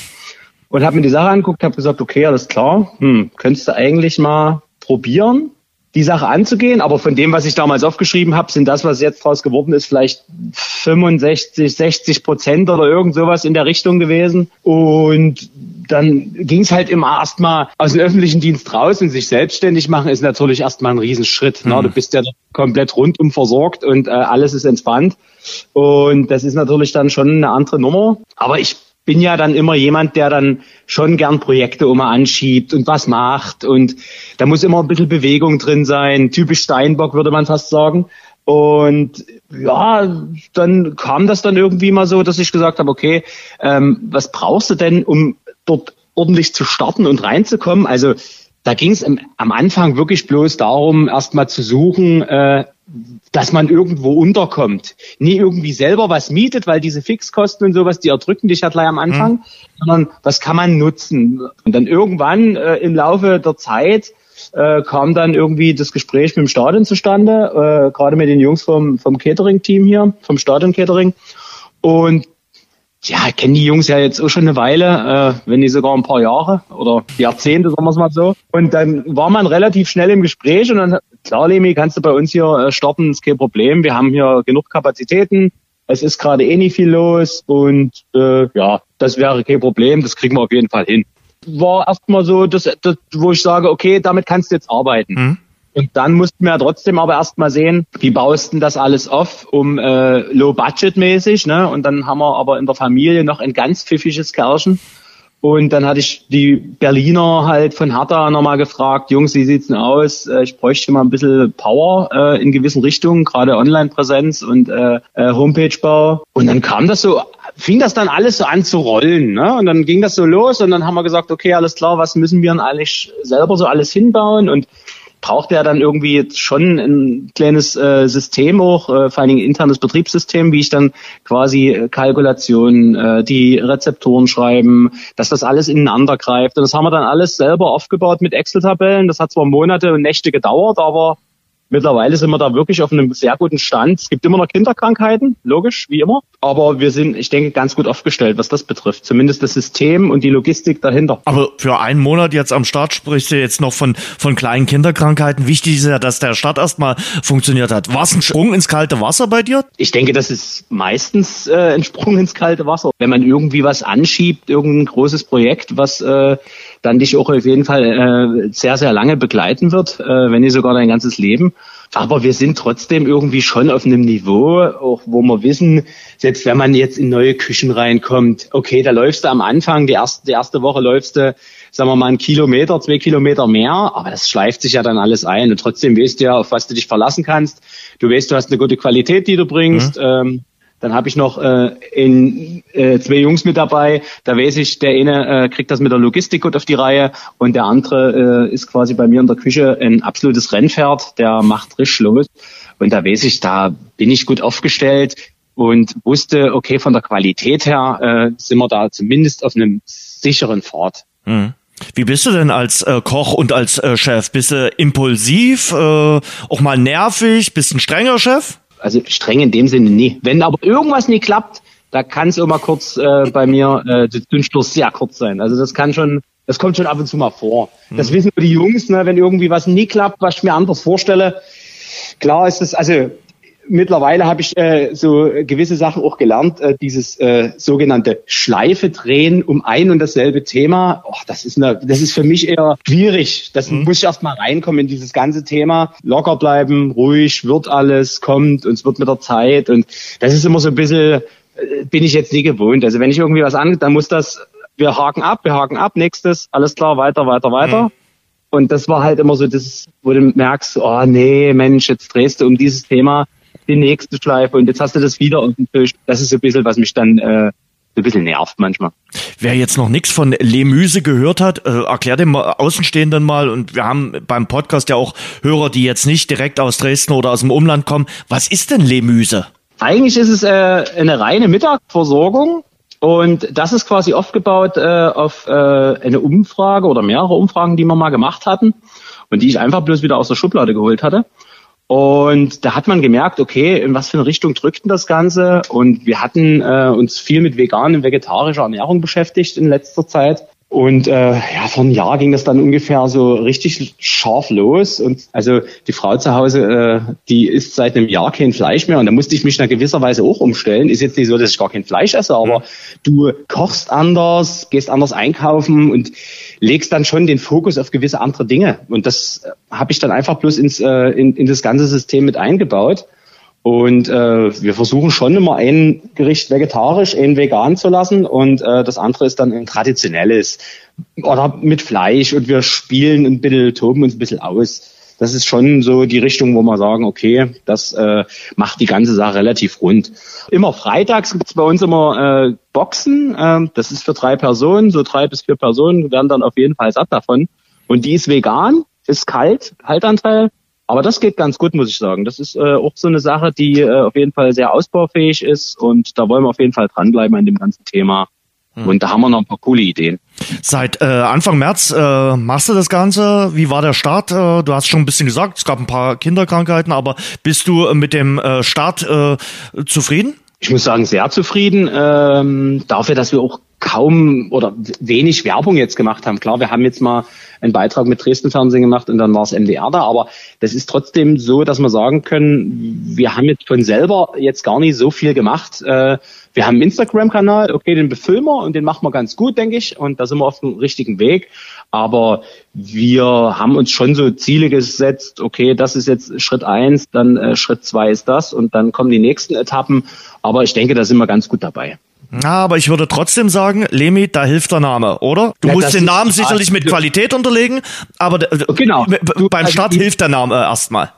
und habe mir die Sache angeguckt, habe gesagt, okay, alles klar, hm, könntest du eigentlich mal probieren, die Sache anzugehen. Aber von dem, was ich damals aufgeschrieben habe, sind das, was jetzt draus geworden ist, vielleicht 65, 60 Prozent oder irgend sowas in der Richtung gewesen. Und dann ging es halt immer erstmal aus dem öffentlichen Dienst raus und sich selbstständig machen ist natürlich erstmal ein Riesenschritt. Ne? Mhm. Du bist ja komplett rundum versorgt und äh, alles ist entspannt. Und das ist natürlich dann schon eine andere Nummer. Aber ich bin ja dann immer jemand, der dann schon gern Projekte immer anschiebt und was macht und da muss immer ein bisschen Bewegung drin sein. Typisch Steinbock würde man fast sagen. Und ja, dann kam das dann irgendwie mal so, dass ich gesagt habe, okay, ähm, was brauchst du denn, um dort ordentlich zu starten und reinzukommen? Also da ging es am Anfang wirklich bloß darum, erstmal zu suchen, äh, dass man irgendwo unterkommt. Nie irgendwie selber was mietet, weil diese Fixkosten und sowas, die erdrücken dich ja gleich am Anfang, mhm. sondern was kann man nutzen. Und dann irgendwann äh, im Laufe der Zeit äh, kam dann irgendwie das Gespräch mit dem Stadion zustande, äh, gerade mit den Jungs vom, vom Catering-Team hier, vom Stadion-Catering. Und ja, ich kenne die Jungs ja jetzt auch schon eine Weile, äh, wenn nicht sogar ein paar Jahre oder Jahrzehnte, sagen wir es mal so. Und dann war man relativ schnell im Gespräch und dann, klar, Lemi, kannst du bei uns hier äh, starten, ist kein Problem. Wir haben hier genug Kapazitäten. Es ist gerade eh nicht viel los und äh, ja, das wäre kein Problem, das kriegen wir auf jeden Fall hin. War erstmal so, dass, dass, wo ich sage, okay, damit kannst du jetzt arbeiten. Mhm. Und dann mussten wir trotzdem aber erstmal sehen, wie baust denn das alles auf, um äh, low-budget-mäßig. Ne? Und dann haben wir aber in der Familie noch ein ganz pfiffiges Kerlchen. Und dann hatte ich die Berliner halt von Hertha nochmal gefragt, Jungs, wie sieht's denn aus? Äh, ich bräuchte mal ein bisschen Power äh, in gewissen Richtungen, gerade Online-Präsenz und äh, äh, Homepage-Bau. Und dann kam das so, fing das dann alles so an zu rollen. Ne? Und dann ging das so los und dann haben wir gesagt, okay, alles klar, was müssen wir denn eigentlich selber so alles hinbauen? Und braucht er dann irgendwie schon ein kleines äh, System auch, äh, vor allen Dingen internes Betriebssystem, wie ich dann quasi äh, Kalkulationen, äh, die Rezeptoren schreiben, dass das alles ineinander greift. Und das haben wir dann alles selber aufgebaut mit Excel-Tabellen. Das hat zwar Monate und Nächte gedauert, aber Mittlerweile sind wir da wirklich auf einem sehr guten Stand. Es gibt immer noch Kinderkrankheiten, logisch, wie immer. Aber wir sind, ich denke, ganz gut aufgestellt, was das betrifft. Zumindest das System und die Logistik dahinter. Aber für einen Monat jetzt am Start sprichst du jetzt noch von, von kleinen Kinderkrankheiten. Wichtig ist ja, dass der Start erstmal funktioniert hat. War es ein Sprung ins kalte Wasser bei dir? Ich denke, das ist meistens äh, ein Sprung ins kalte Wasser. Wenn man irgendwie was anschiebt, irgendein großes Projekt, was äh, dann dich auch auf jeden Fall äh, sehr, sehr lange begleiten wird, äh, wenn nicht sogar dein ganzes Leben. Aber wir sind trotzdem irgendwie schon auf einem Niveau, auch wo wir wissen, selbst wenn man jetzt in neue Küchen reinkommt, okay, da läufst du am Anfang, die erste, die erste Woche läufst du, sagen wir mal, einen Kilometer, zwei Kilometer mehr, aber das schleift sich ja dann alles ein und trotzdem weißt du ja, auf was du dich verlassen kannst. Du weißt, du hast eine gute Qualität, die du bringst. Mhm. Ähm, dann habe ich noch äh, in, äh, zwei Jungs mit dabei. Da weiß ich, der eine äh, kriegt das mit der Logistik gut auf die Reihe und der andere äh, ist quasi bei mir in der Küche ein absolutes Rennpferd. Der macht richtig los. Und da weiß ich, da bin ich gut aufgestellt und wusste, okay, von der Qualität her äh, sind wir da zumindest auf einem sicheren Pfad. Mhm. Wie bist du denn als äh, Koch und als äh, Chef? Bist du impulsiv, äh, auch mal nervig, bist ein strenger Chef? Also streng in dem Sinne nie. Wenn aber irgendwas nie klappt, da kann es immer kurz äh, bei mir äh, der Dünnschluss sehr kurz sein. Also das kann schon Das kommt schon ab und zu mal vor. Mhm. Das wissen die Jungs, ne, wenn irgendwie was nie klappt, was ich mir anders vorstelle. Klar ist es, also mittlerweile habe ich äh, so gewisse Sachen auch gelernt, äh, dieses äh, sogenannte Schleife drehen um ein und dasselbe Thema. Oh, das ist eine, das ist für mich eher schwierig. Das mhm. muss ich erst mal reinkommen in dieses ganze Thema. Locker bleiben, ruhig, wird alles, kommt und es wird mit der Zeit. Und das ist immer so ein bisschen, äh, bin ich jetzt nie gewohnt. Also wenn ich irgendwie was an, dann muss das, wir haken ab, wir haken ab, nächstes, alles klar, weiter, weiter, weiter. Mhm. Und das war halt immer so das, wo du merkst, oh nee, Mensch, jetzt drehst du um dieses Thema die nächste Schleife und jetzt hast du das wieder auf dem Tisch. Das ist so ein bisschen, was mich dann äh, so ein bisschen nervt manchmal. Wer jetzt noch nichts von Lemüse gehört hat, äh, erklär dem Außenstehenden mal und wir haben beim Podcast ja auch Hörer, die jetzt nicht direkt aus Dresden oder aus dem Umland kommen. Was ist denn Lemüse? Eigentlich ist es äh, eine reine Mittagversorgung und das ist quasi aufgebaut äh, auf äh, eine Umfrage oder mehrere Umfragen, die wir mal gemacht hatten und die ich einfach bloß wieder aus der Schublade geholt hatte. Und da hat man gemerkt, okay, in was für eine Richtung drückt denn das Ganze? Und wir hatten äh, uns viel mit veganer und vegetarischer Ernährung beschäftigt in letzter Zeit. Und äh, ja, vor einem Jahr ging das dann ungefähr so richtig scharf los. Und also die Frau zu Hause, äh, die isst seit einem Jahr kein Fleisch mehr. Und da musste ich mich in gewisser Weise auch umstellen. Ist jetzt nicht so, dass ich gar kein Fleisch esse, aber du kochst anders, gehst anders einkaufen und legst dann schon den Fokus auf gewisse andere Dinge. Und das äh, habe ich dann einfach bloß ins, äh, in, in das ganze System mit eingebaut. Und äh, wir versuchen schon immer ein Gericht vegetarisch, ein vegan zu lassen und äh, das andere ist dann ein traditionelles oder mit Fleisch und wir spielen ein bisschen, toben uns ein bisschen aus. Das ist schon so die Richtung, wo wir sagen, okay, das äh, macht die ganze Sache relativ rund. Immer freitags gibt's bei uns immer äh, Boxen. Äh, das ist für drei Personen, so drei bis vier Personen werden dann auf jeden Fall satt davon. Und die ist vegan, ist kalt, Kaltanteil aber das geht ganz gut, muss ich sagen. Das ist äh, auch so eine Sache, die äh, auf jeden Fall sehr ausbaufähig ist und da wollen wir auf jeden Fall dranbleiben an dem ganzen Thema. Hm. Und da haben wir noch ein paar coole Ideen. Seit äh, Anfang März äh, machst du das Ganze. Wie war der Start? Äh, du hast schon ein bisschen gesagt, es gab ein paar Kinderkrankheiten, aber bist du mit dem äh, Start äh, zufrieden? Ich muss sagen, sehr zufrieden. Ähm, dafür, dass wir auch kaum oder wenig Werbung jetzt gemacht haben. Klar, wir haben jetzt mal einen Beitrag mit Dresden Fernsehen gemacht und dann war es MDR da, aber das ist trotzdem so, dass wir sagen können, wir haben jetzt von selber jetzt gar nicht so viel gemacht. Äh, wir haben einen Instagram-Kanal, okay, den befüllen wir und den machen wir ganz gut, denke ich, und da sind wir auf dem richtigen Weg. Aber wir haben uns schon so Ziele gesetzt, okay, das ist jetzt Schritt eins, dann äh, Schritt zwei ist das und dann kommen die nächsten Etappen. Aber ich denke, da sind wir ganz gut dabei. Ja, aber ich würde trotzdem sagen, Lemi, da hilft der Name, oder? Du ja, musst den Namen sicherlich mit Qualität unterlegen, aber genau. beim also Start hilft der Name erstmal.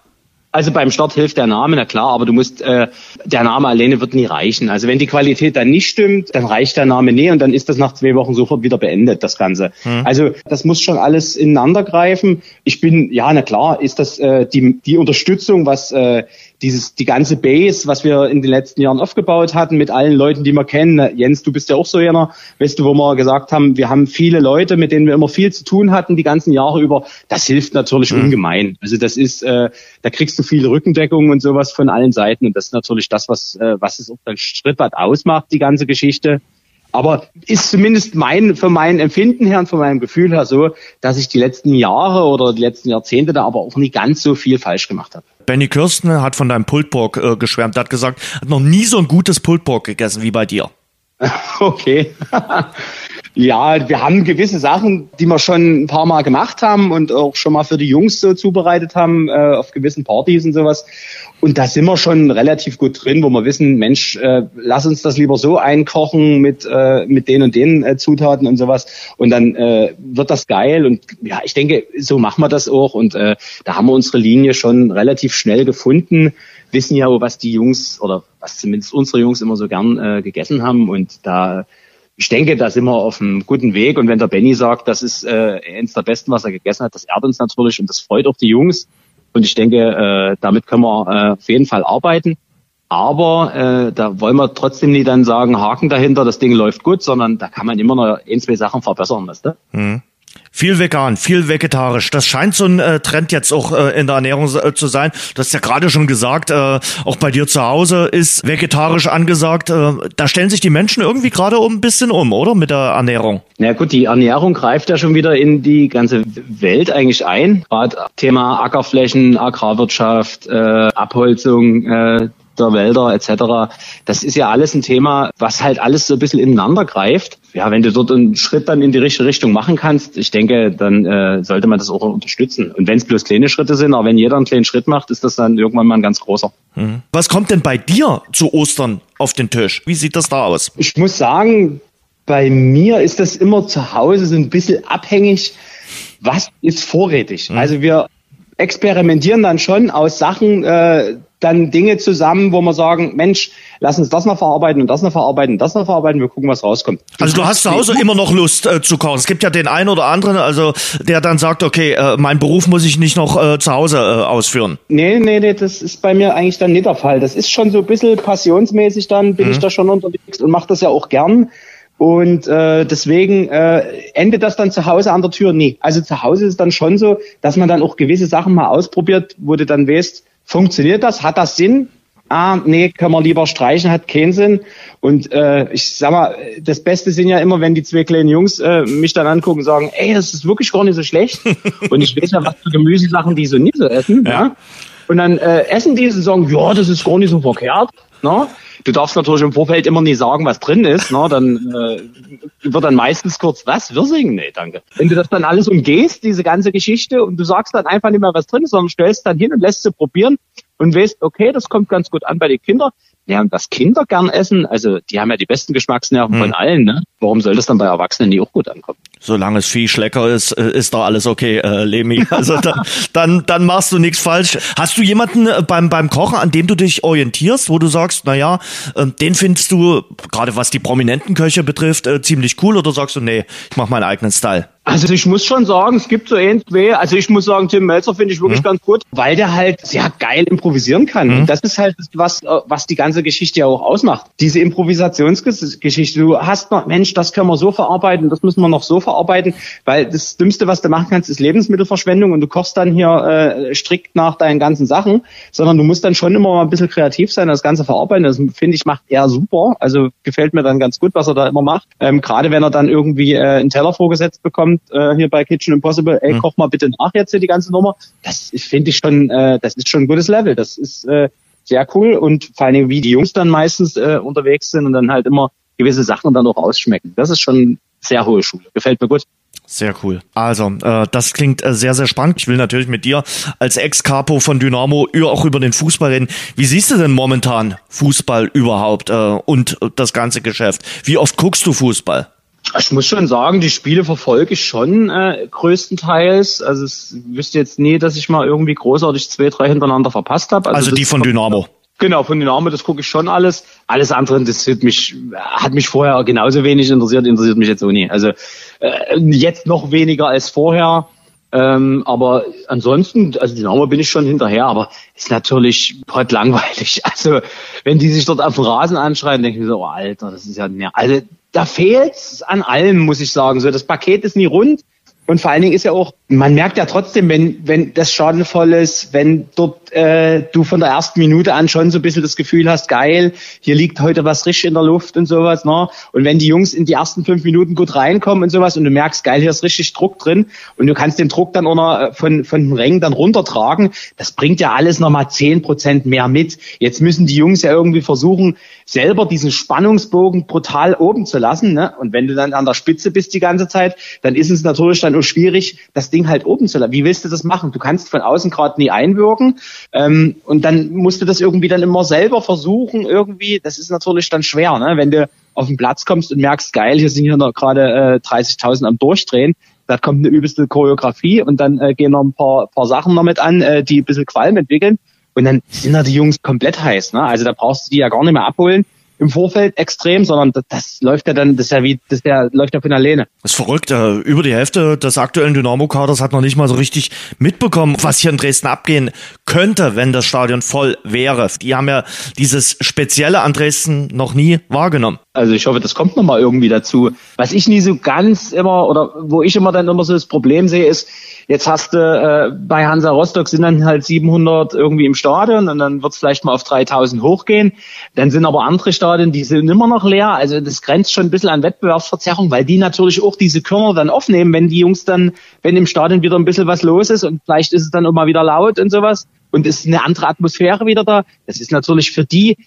Also beim Start hilft der Name, na klar, aber du musst, äh, der Name alleine wird nie reichen. Also wenn die Qualität dann nicht stimmt, dann reicht der Name nie und dann ist das nach zwei Wochen sofort wieder beendet, das Ganze. Hm. Also das muss schon alles ineinander greifen. Ich bin, ja, na klar, ist das äh, die, die Unterstützung, was äh, dieses, die ganze Base, was wir in den letzten Jahren aufgebaut hatten, mit allen Leuten, die wir kennen. Jens, du bist ja auch so jener, weißt du, wo wir gesagt haben, wir haben viele Leute, mit denen wir immer viel zu tun hatten, die ganzen Jahre über. Das hilft natürlich mhm. ungemein. Also das ist, äh, da kriegst du viele Rückendeckung und sowas von allen Seiten. Und das ist natürlich das, was, äh, was es auch dann Schrittweit ausmacht, die ganze Geschichte. Aber ist zumindest mein, für mein Empfinden her und von meinem Gefühl her so, dass ich die letzten Jahre oder die letzten Jahrzehnte da aber auch nie ganz so viel falsch gemacht habe. Benny Kirsten hat von deinem Pultburg äh, geschwärmt. Hat gesagt, hat noch nie so ein gutes Pultburg gegessen wie bei dir. Okay. ja, wir haben gewisse Sachen, die wir schon ein paar Mal gemacht haben und auch schon mal für die Jungs so zubereitet haben, äh, auf gewissen Partys und sowas. Und da sind wir schon relativ gut drin, wo wir wissen, Mensch, äh, lass uns das lieber so einkochen mit, äh, mit den und den äh, Zutaten und sowas. Und dann äh, wird das geil. Und ja, ich denke, so machen wir das auch. Und äh, da haben wir unsere Linie schon relativ schnell gefunden, wissen ja, was die Jungs oder was zumindest unsere Jungs immer so gern äh, gegessen haben. Und da ich denke, da sind wir auf einem guten Weg. Und wenn der Benny sagt, das ist äh, eins der besten, was er gegessen hat, das ehrt uns natürlich und das freut auch die Jungs. Und ich denke, äh, damit können wir äh, auf jeden Fall arbeiten. Aber äh, da wollen wir trotzdem nicht dann sagen, Haken dahinter, das Ding läuft gut, sondern da kann man immer noch ein, zwei Sachen verbessern, weißt du? Hm. Viel vegan, viel vegetarisch. Das scheint so ein äh, Trend jetzt auch äh, in der Ernährung äh, zu sein. Du hast ja gerade schon gesagt, äh, auch bei dir zu Hause ist vegetarisch angesagt. Äh, da stellen sich die Menschen irgendwie gerade um ein bisschen um, oder? Mit der Ernährung. Na gut, die Ernährung greift ja schon wieder in die ganze Welt eigentlich ein. Gerade Thema Ackerflächen, Agrarwirtschaft, äh, Abholzung, der Wälder etc. Das ist ja alles ein Thema, was halt alles so ein bisschen ineinander greift. Ja, wenn du dort einen Schritt dann in die richtige Richtung machen kannst, ich denke, dann äh, sollte man das auch unterstützen. Und wenn es bloß kleine Schritte sind, aber wenn jeder einen kleinen Schritt macht, ist das dann irgendwann mal ein ganz großer. Mhm. Was kommt denn bei dir zu Ostern auf den Tisch? Wie sieht das da aus? Ich muss sagen, bei mir ist das immer zu Hause so ein bisschen abhängig, was ist vorrätig. Mhm. Also wir experimentieren dann schon aus Sachen, äh, dann Dinge zusammen, wo wir sagen, Mensch, lass uns das noch verarbeiten und das noch verarbeiten und das noch verarbeiten, wir gucken, was rauskommt. Also du hast zu Hause immer noch Lust äh, zu kochen. Es gibt ja den einen oder anderen, also der dann sagt, okay, äh, mein Beruf muss ich nicht noch äh, zu Hause äh, ausführen. Nee, nee, nee, das ist bei mir eigentlich dann nicht der Fall. Das ist schon so ein bisschen passionsmäßig dann, bin mhm. ich da schon unterwegs und mache das ja auch gern. Und äh, deswegen äh, endet das dann zu Hause an der Tür? Nee. Also zu Hause ist es dann schon so, dass man dann auch gewisse Sachen mal ausprobiert, wo du dann weißt, funktioniert das? Hat das Sinn? Ah, nee, können wir lieber streichen, hat keinen Sinn. Und äh, ich sag mal, das Beste sind ja immer, wenn die zwei kleinen Jungs äh, mich dann angucken und sagen, ey, das ist wirklich gar nicht so schlecht. und ich weiß ja, was für Gemüsesachen die so nie so essen. Ja. ja? Und dann äh, essen die und sagen, ja, das ist gar nicht so verkehrt. No? Du darfst natürlich im Vorfeld immer nie sagen, was drin ist. Ne? Dann äh, wird dann meistens kurz, was, Wirsing? Nee, danke. Wenn du das dann alles umgehst, diese ganze Geschichte, und du sagst dann einfach nicht mehr, was drin ist, sondern stellst dann hin und lässt sie probieren und weißt, okay, das kommt ganz gut an bei den Kindern. Ja, und was Kinder gern essen, also die haben ja die besten Geschmacksnerven hm. von allen, ne? Warum soll das dann bei Erwachsenen nie auch gut ankommen? Solange es Viech lecker ist, äh, ist da alles okay, äh, Lemi. Also dann, dann, dann machst du nichts falsch. Hast du jemanden äh, beim, beim Kochen, an dem du dich orientierst, wo du sagst, na ja, äh, den findest du, gerade was die prominenten Köche betrifft, äh, ziemlich cool oder sagst du, nee, ich mach meinen eigenen Style? Also ich muss schon sagen, es gibt so ein, zwei, also ich muss sagen, Tim Melzer finde ich wirklich mhm. ganz gut, weil der halt sehr geil improvisieren kann. Mhm. Und das ist halt was, was die ganze Geschichte ja auch ausmacht. Diese Improvisationsgeschichte. Du hast noch, Mensch, das können wir so verarbeiten, das müssen wir noch so verarbeiten, weil das Dümmste, was du machen kannst, ist Lebensmittelverschwendung und du kochst dann hier äh, strikt nach deinen ganzen Sachen, sondern du musst dann schon immer mal ein bisschen kreativ sein, das Ganze verarbeiten. Das finde ich macht er super. Also gefällt mir dann ganz gut, was er da immer macht. Ähm, Gerade wenn er dann irgendwie äh, einen Teller vorgesetzt bekommt, kommt äh, hier bei Kitchen Impossible, ey, mhm. koch mal bitte nach jetzt hier die ganze Nummer. Das finde ich schon, äh, das ist schon ein gutes Level. Das ist äh, sehr cool und vor allen Dingen, wie die Jungs dann meistens äh, unterwegs sind und dann halt immer gewisse Sachen dann auch ausschmecken. Das ist schon sehr hohe Schule. Gefällt mir gut. Sehr cool. Also, äh, das klingt äh, sehr, sehr spannend. Ich will natürlich mit dir als Ex-Capo von Dynamo auch über den Fußball reden. Wie siehst du denn momentan Fußball überhaupt äh, und das ganze Geschäft? Wie oft guckst du Fußball? Ich muss schon sagen, die Spiele verfolge ich schon äh, größtenteils. Also es wüsste jetzt nie, dass ich mal irgendwie großartig zwei, drei hintereinander verpasst habe. Also, also die von Dynamo. Genau, von Dynamo, das gucke ich schon alles. Alles andere interessiert mich, hat mich vorher genauso wenig interessiert, interessiert mich jetzt auch nie. Also äh, jetzt noch weniger als vorher. Ähm, aber ansonsten, also Dynamo bin ich schon hinterher, aber ist natürlich heute langweilig. Also wenn die sich dort auf dem Rasen anschreien, denke ich mir so, oh Alter, das ist ja, also da fehlt's an allem, muss ich sagen. So, das Paket ist nie rund. Und vor allen Dingen ist ja auch, man merkt ja trotzdem, wenn, wenn das schadenvoll ist, wenn dort äh, du von der ersten Minute an schon so ein bisschen das Gefühl hast, geil, hier liegt heute was richtig in der Luft und sowas, ne? Und wenn die Jungs in die ersten fünf Minuten gut reinkommen und sowas und du merkst, geil, hier ist richtig Druck drin und du kannst den Druck dann auch noch äh, von, von den Rängen dann runtertragen, das bringt ja alles nochmal zehn Prozent mehr mit. Jetzt müssen die Jungs ja irgendwie versuchen, selber diesen Spannungsbogen brutal oben zu lassen, ne? Und wenn du dann an der Spitze bist die ganze Zeit, dann ist es natürlich dann auch schwierig, das Ding halt oben zu lassen. Wie willst du das machen? Du kannst von außen gerade nie einwirken ähm, und dann musst du das irgendwie dann immer selber versuchen, irgendwie, das ist natürlich dann schwer, ne? wenn du auf den Platz kommst und merkst, geil, hier sind hier noch gerade äh, 30.000 am Durchdrehen, da kommt eine übelste Choreografie und dann äh, gehen noch ein paar, paar Sachen damit an, äh, die ein bisschen Qualm entwickeln und dann sind da die Jungs komplett heiß. Ne? Also da brauchst du die ja gar nicht mehr abholen im Vorfeld extrem, sondern das, das läuft ja dann, das ist ja wie, das ja, läuft ja von alleine. Das ist verrückt. Äh, über die Hälfte des aktuellen Dynamo-Kaders hat noch nicht mal so richtig mitbekommen, was hier in Dresden abgehen könnte, wenn das Stadion voll wäre. Die haben ja dieses Spezielle an Dresden noch nie wahrgenommen. Also ich hoffe, das kommt nochmal irgendwie dazu. Was ich nie so ganz immer oder wo ich immer dann immer so das Problem sehe, ist, jetzt hast du äh, bei Hansa Rostock sind dann halt 700 irgendwie im Stadion und dann wird es vielleicht mal auf 3000 hochgehen. Dann sind aber andere Stadien, die sind immer noch leer. Also das grenzt schon ein bisschen an Wettbewerbsverzerrung, weil die natürlich auch diese Körner dann aufnehmen, wenn die Jungs dann, wenn im Stadion wieder ein bisschen was los ist und vielleicht ist es dann auch mal wieder laut und sowas und ist eine andere Atmosphäre wieder da. Das ist natürlich für die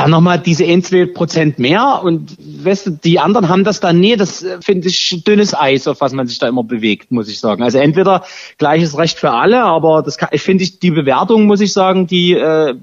dann nochmal diese ein, zwei Prozent mehr und weißt du, die anderen haben das dann nie. Das äh, finde ich dünnes Eis, auf was man sich da immer bewegt, muss ich sagen. Also entweder gleiches Recht für alle, aber das kann, ich finde ich die Bewertung, muss ich sagen, die äh,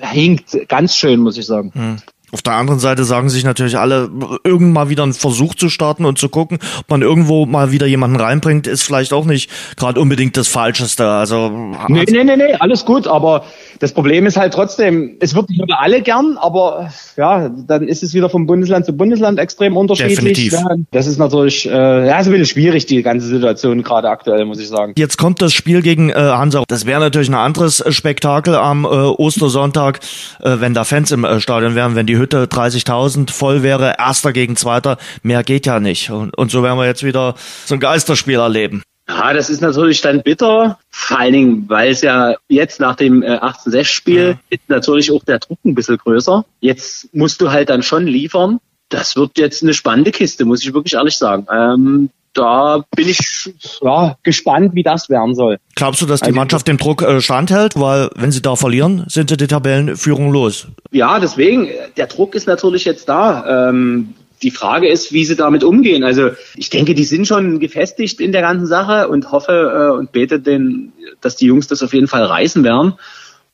hinkt ganz schön, muss ich sagen. Hm. Auf der anderen Seite sagen sich natürlich alle, irgendwann mal wieder einen Versuch zu starten und zu gucken, ob man irgendwo mal wieder jemanden reinbringt, ist vielleicht auch nicht gerade unbedingt das Falscheste. Also nee, nee, nee, nee, alles gut, aber das Problem ist halt trotzdem, es wird nicht über alle gern, aber ja, dann ist es wieder vom Bundesland zu Bundesland extrem unterschiedlich. Definitiv. Ja, das ist natürlich, äh, ja, ist ein bisschen schwierig, die ganze Situation gerade aktuell, muss ich sagen. Jetzt kommt das Spiel gegen äh, Hansa. Das wäre natürlich ein anderes Spektakel am äh, Ostersonntag, äh, wenn da Fans im äh, Stadion wären, wenn die Hütte 30.000 voll wäre, erster gegen zweiter, mehr geht ja nicht. Und, und so werden wir jetzt wieder so ein Geisterspiel erleben. Ja, das ist natürlich dann bitter, vor allen Dingen, weil es ja jetzt nach dem äh, 18-6-Spiel ja. ist natürlich auch der Druck ein bisschen größer. Jetzt musst du halt dann schon liefern. Das wird jetzt eine spannende Kiste, muss ich wirklich ehrlich sagen. Ähm, da bin ich ja, gespannt, wie das werden soll. Glaubst du, dass die also, Mannschaft den Druck äh, standhält? Weil wenn sie da verlieren, sind sie die Tabellenführung los. Ja, deswegen, der Druck ist natürlich jetzt da. Ähm, die Frage ist, wie sie damit umgehen. Also ich denke, die sind schon gefestigt in der ganzen Sache und hoffe äh, und bete, den, dass die Jungs das auf jeden Fall reißen werden.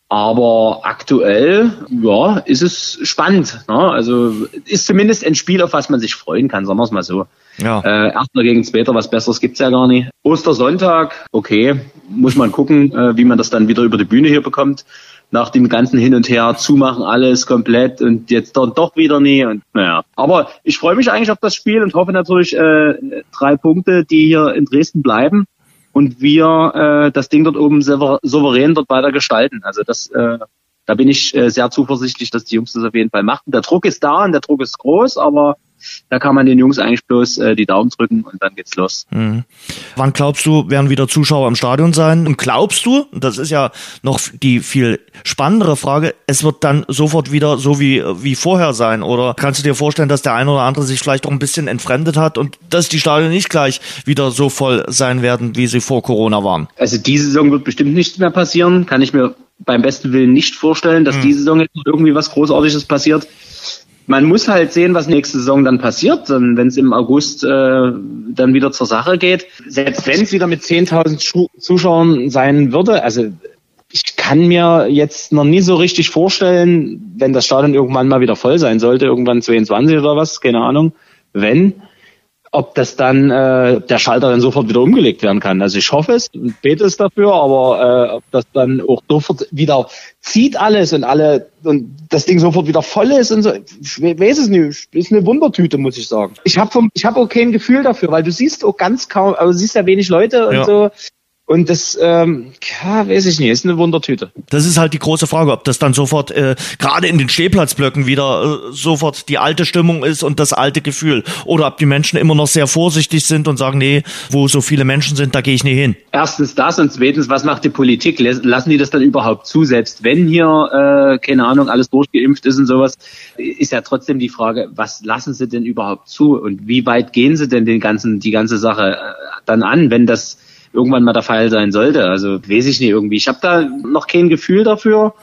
Aber aktuell, ja, ist es spannend. Ne? Also ist zumindest ein Spiel, auf was man sich freuen kann, sagen wir es mal so. Ja. Äh, Erster gegen Zweiter, was Besseres gibt's ja gar nicht. Ostersonntag, okay, muss man gucken, äh, wie man das dann wieder über die Bühne hier bekommt nach dem ganzen Hin und Her zumachen alles komplett und jetzt dann doch wieder nie und naja. Aber ich freue mich eigentlich auf das Spiel und hoffe natürlich äh, drei Punkte, die hier in Dresden bleiben und wir äh, das Ding dort oben souverän dort weiter gestalten. Also das äh, da bin ich äh, sehr zuversichtlich, dass die Jungs das auf jeden Fall machen. Der Druck ist da und der Druck ist groß, aber da kann man den Jungs eigentlich bloß äh, die Daumen drücken und dann geht's los. Mhm. Wann glaubst du, werden wieder Zuschauer im Stadion sein? Und glaubst du, das ist ja noch die viel spannendere Frage, es wird dann sofort wieder so wie, wie vorher sein? Oder kannst du dir vorstellen, dass der eine oder andere sich vielleicht auch ein bisschen entfremdet hat und dass die Stadien nicht gleich wieder so voll sein werden, wie sie vor Corona waren? Also diese Saison wird bestimmt nichts mehr passieren. Kann ich mir beim besten Willen nicht vorstellen, dass mhm. diese Saison jetzt irgendwie was Großartiges passiert man muss halt sehen, was nächste Saison dann passiert, wenn es im August äh, dann wieder zur Sache geht. Selbst wenn es wieder mit 10.000 Zuschauern sein würde, also ich kann mir jetzt noch nie so richtig vorstellen, wenn das Stadion irgendwann mal wieder voll sein sollte, irgendwann 22 oder was, keine Ahnung, wenn, ob das dann äh, der Schalter dann sofort wieder umgelegt werden kann. Also ich hoffe es und bete es dafür, aber äh, ob das dann auch sofort wieder zieht alles und alle und das Ding sofort wieder voll ist und so, ich weiß es nicht. Ist eine Wundertüte, muss ich sagen. Ich habe vom, ich habe auch kein Gefühl dafür, weil du siehst auch ganz kaum, also du siehst ja wenig Leute und ja. so. Und das, ähm, ja, weiß ich nicht, ist eine Wundertüte. Das ist halt die große Frage, ob das dann sofort, äh, gerade in den Stehplatzblöcken wieder äh, sofort die alte Stimmung ist und das alte Gefühl. Oder ob die Menschen immer noch sehr vorsichtig sind und sagen, nee, wo so viele Menschen sind, da gehe ich nie hin. Erstens das und zweitens, was macht die Politik? Lassen die das dann überhaupt zu? Selbst wenn hier, äh, keine Ahnung, alles durchgeimpft ist und sowas, ist ja trotzdem die Frage, was lassen sie denn überhaupt zu? Und wie weit gehen sie denn den ganzen, die ganze Sache äh, dann an, wenn das irgendwann mal der Fall sein sollte. Also weiß ich nicht irgendwie. Ich habe da noch kein Gefühl dafür.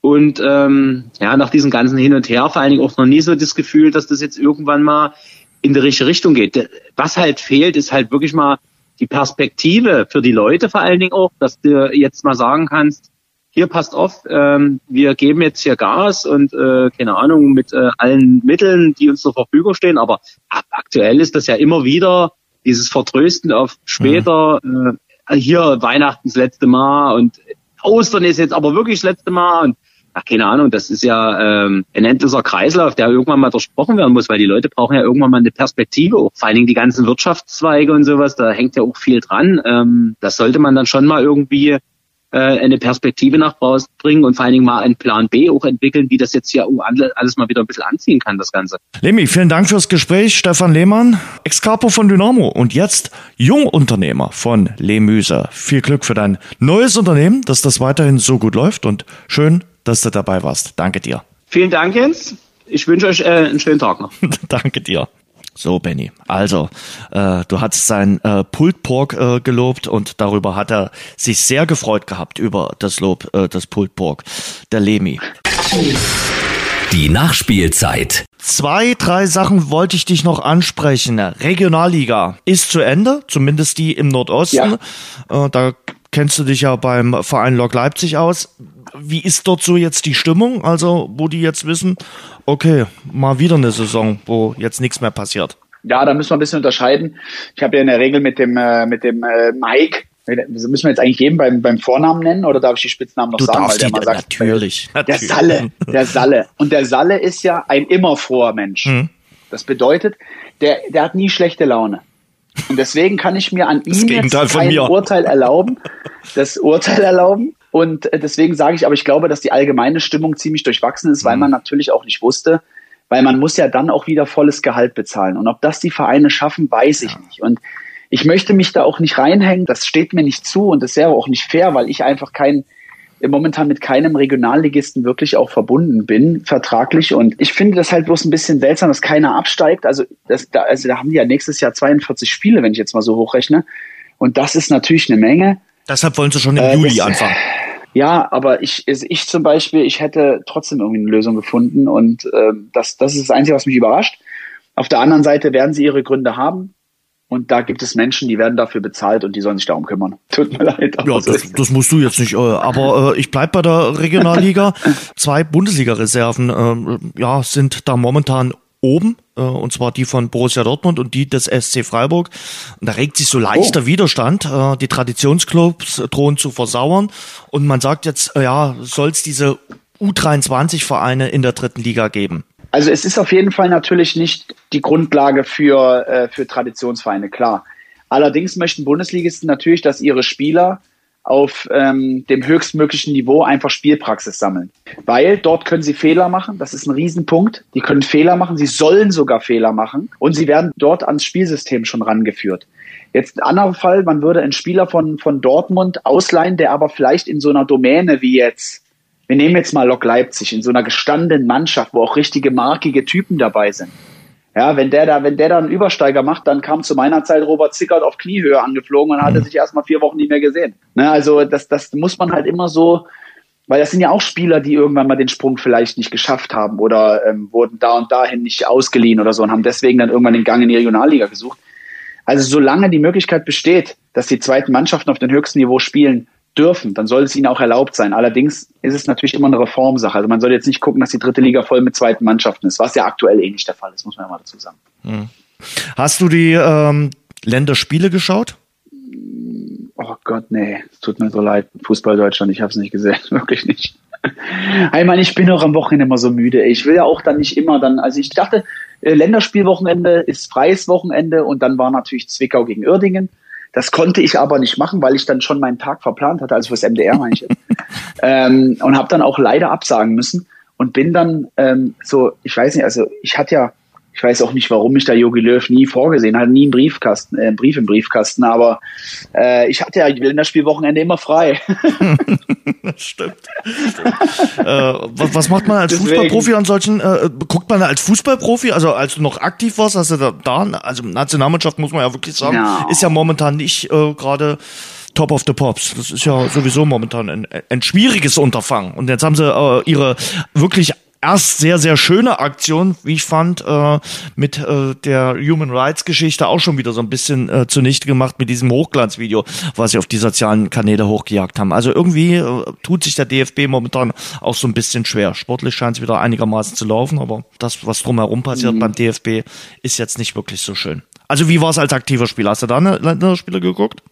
Und ähm, ja, nach diesem ganzen Hin und Her vor allen Dingen auch noch nie so das Gefühl, dass das jetzt irgendwann mal in die richtige Richtung geht. Was halt fehlt, ist halt wirklich mal die Perspektive für die Leute vor allen Dingen auch, dass du jetzt mal sagen kannst, hier passt auf, ähm, wir geben jetzt hier Gas und äh, keine Ahnung mit äh, allen Mitteln, die uns zur Verfügung stehen. Aber aktuell ist das ja immer wieder dieses Vertrösten auf später, mhm. äh, hier Weihnachten das letzte Mal und Ostern ist jetzt aber wirklich das letzte Mal und ach, keine Ahnung, das ist ja ähm, ein endloser Kreislauf, der irgendwann mal durchbrochen werden muss, weil die Leute brauchen ja irgendwann mal eine Perspektive, auch vor allen Dingen die ganzen Wirtschaftszweige und sowas, da hängt ja auch viel dran. Ähm, das sollte man dann schon mal irgendwie äh, eine Perspektive nach draußen bringen und vor allen Dingen mal einen Plan B auch entwickeln, wie das jetzt hier alles mal wieder ein bisschen anziehen kann, das Ganze. Lemi, vielen Dank fürs Gespräch. Stefan Lehmann, Ex-Capo von Dynamo und jetzt Jungunternehmer von Lehmüse. Viel Glück für dein neues Unternehmen, dass das weiterhin so gut läuft und schön, dass du dabei warst. Danke dir. Vielen Dank, Jens. Ich wünsche euch äh, einen schönen Tag noch. Danke dir. So, Benny. Also, äh, du hast sein äh, Pulled Pork äh, gelobt und darüber hat er sich sehr gefreut gehabt über das Lob äh, des Pulled Pork, der Lemi. Die Nachspielzeit. Zwei, drei Sachen wollte ich dich noch ansprechen. Regionalliga ist zu Ende, zumindest die im Nordosten. Ja. Äh, da kennst du dich ja beim Verein Lok Leipzig aus. Wie ist dort so jetzt die Stimmung? Also, wo die jetzt wissen, okay, mal wieder eine Saison, wo jetzt nichts mehr passiert. Ja, da müssen wir ein bisschen unterscheiden. Ich habe ja in der Regel mit dem, äh, mit dem äh, Mike, müssen wir jetzt eigentlich jeden beim, beim Vornamen nennen oder darf ich die Spitznamen noch du sagen? Weil der mal sagt, natürlich, der natürlich. Salle, der Salle. Und der Salle ist ja ein immer froher Mensch. Hm. Das bedeutet, der, der hat nie schlechte Laune. Und deswegen kann ich mir an ihm jetzt kein Urteil erlauben, das Urteil erlauben. Und äh, deswegen sage ich, aber ich glaube, dass die allgemeine Stimmung ziemlich durchwachsen ist, weil mhm. man natürlich auch nicht wusste, weil man muss ja dann auch wieder volles Gehalt bezahlen. Und ob das die Vereine schaffen, weiß ich ja. nicht. Und ich möchte mich da auch nicht reinhängen. Das steht mir nicht zu und das wäre auch nicht fair, weil ich einfach kein momentan mit keinem Regionalligisten wirklich auch verbunden bin, vertraglich. Und ich finde das halt bloß ein bisschen seltsam, dass keiner absteigt. Also, das, da, also da haben die ja nächstes Jahr 42 Spiele, wenn ich jetzt mal so hochrechne. Und das ist natürlich eine Menge. Deshalb wollen sie schon im äh, Juli anfangen. Ja, aber ich, also ich zum Beispiel, ich hätte trotzdem irgendwie eine Lösung gefunden und äh, das, das ist das Einzige, was mich überrascht. Auf der anderen Seite werden sie ihre Gründe haben. Und da gibt es Menschen, die werden dafür bezahlt und die sollen sich darum kümmern. Tut mir leid. Ja, das, das musst du jetzt nicht. Äh, aber äh, ich bleib bei der Regionalliga. Zwei Bundesliga-Reserven äh, ja, sind da momentan oben, äh, und zwar die von Borussia Dortmund und die des SC Freiburg. Und da regt sich so leichter oh. Widerstand. Äh, die Traditionsclubs drohen zu versauern. Und man sagt jetzt, äh, ja, soll es diese U23-Vereine in der dritten Liga geben? Also es ist auf jeden Fall natürlich nicht die Grundlage für, äh, für Traditionsvereine, klar. Allerdings möchten Bundesligisten natürlich, dass ihre Spieler auf ähm, dem höchstmöglichen Niveau einfach Spielpraxis sammeln. Weil dort können sie Fehler machen, das ist ein Riesenpunkt. Die können Fehler machen, sie sollen sogar Fehler machen und sie werden dort ans Spielsystem schon rangeführt. Jetzt ein anderer Fall, man würde einen Spieler von, von Dortmund ausleihen, der aber vielleicht in so einer Domäne wie jetzt wir nehmen jetzt mal Lok Leipzig in so einer gestandenen Mannschaft, wo auch richtige markige Typen dabei sind. Ja, wenn der da, wenn der da einen Übersteiger macht, dann kam zu meiner Zeit Robert Zickert auf Kniehöhe angeflogen und hatte mhm. sich erstmal vier Wochen nie mehr gesehen. Ne, also das, das muss man halt immer so, weil das sind ja auch Spieler, die irgendwann mal den Sprung vielleicht nicht geschafft haben oder ähm, wurden da und dahin nicht ausgeliehen oder so und haben deswegen dann irgendwann den Gang in die Regionalliga gesucht. Also solange die Möglichkeit besteht, dass die zweiten Mannschaften auf dem höchsten Niveau spielen, dürfen, dann soll es ihnen auch erlaubt sein. Allerdings ist es natürlich immer eine Reformsache. Also man soll jetzt nicht gucken, dass die dritte Liga voll mit zweiten Mannschaften ist, was ja aktuell eh nicht der Fall ist, muss man ja mal dazu sagen. Hm. Hast du die ähm, Länderspiele geschaut? Oh Gott, nee, es tut mir so leid. Fußball Deutschland, ich habe es nicht gesehen, wirklich nicht. Ich meine, ich bin auch am Wochenende immer so müde. Ich will ja auch dann nicht immer dann, also ich dachte, äh, Länderspielwochenende ist freies Wochenende und dann war natürlich Zwickau gegen Uerdingen. Das konnte ich aber nicht machen, weil ich dann schon meinen Tag verplant hatte, also fürs MDR meine ich. ähm, und habe dann auch leider absagen müssen und bin dann ähm, so, ich weiß nicht, also ich hatte ja ich weiß auch nicht, warum mich da Jogi Löw nie vorgesehen hat, nie einen Briefkasten, äh, einen Brief im Briefkasten, aber äh, ich hatte ja Länderspielwochenende immer frei. stimmt. stimmt. äh, was, was, macht man als Deswegen. Fußballprofi an solchen, äh, guckt man als Fußballprofi, also als du noch aktiv warst, hast du da, da also Nationalmannschaft muss man ja wirklich sagen, no. ist ja momentan nicht äh, gerade Top of the Pops. Das ist ja sowieso momentan ein, ein schwieriges Unterfangen. Und jetzt haben sie äh, ihre wirklich erst sehr, sehr schöne Aktion, wie ich fand, äh, mit äh, der Human Rights Geschichte auch schon wieder so ein bisschen äh, zunichte gemacht mit diesem Hochglanzvideo, was sie auf die sozialen Kanäle hochgejagt haben. Also irgendwie äh, tut sich der DFB momentan auch so ein bisschen schwer. Sportlich scheint es wieder einigermaßen zu laufen, aber das, was drumherum passiert mhm. beim DFB, ist jetzt nicht wirklich so schön. Also wie war es als aktiver Spieler? Hast du da eine Länderspiele geguckt?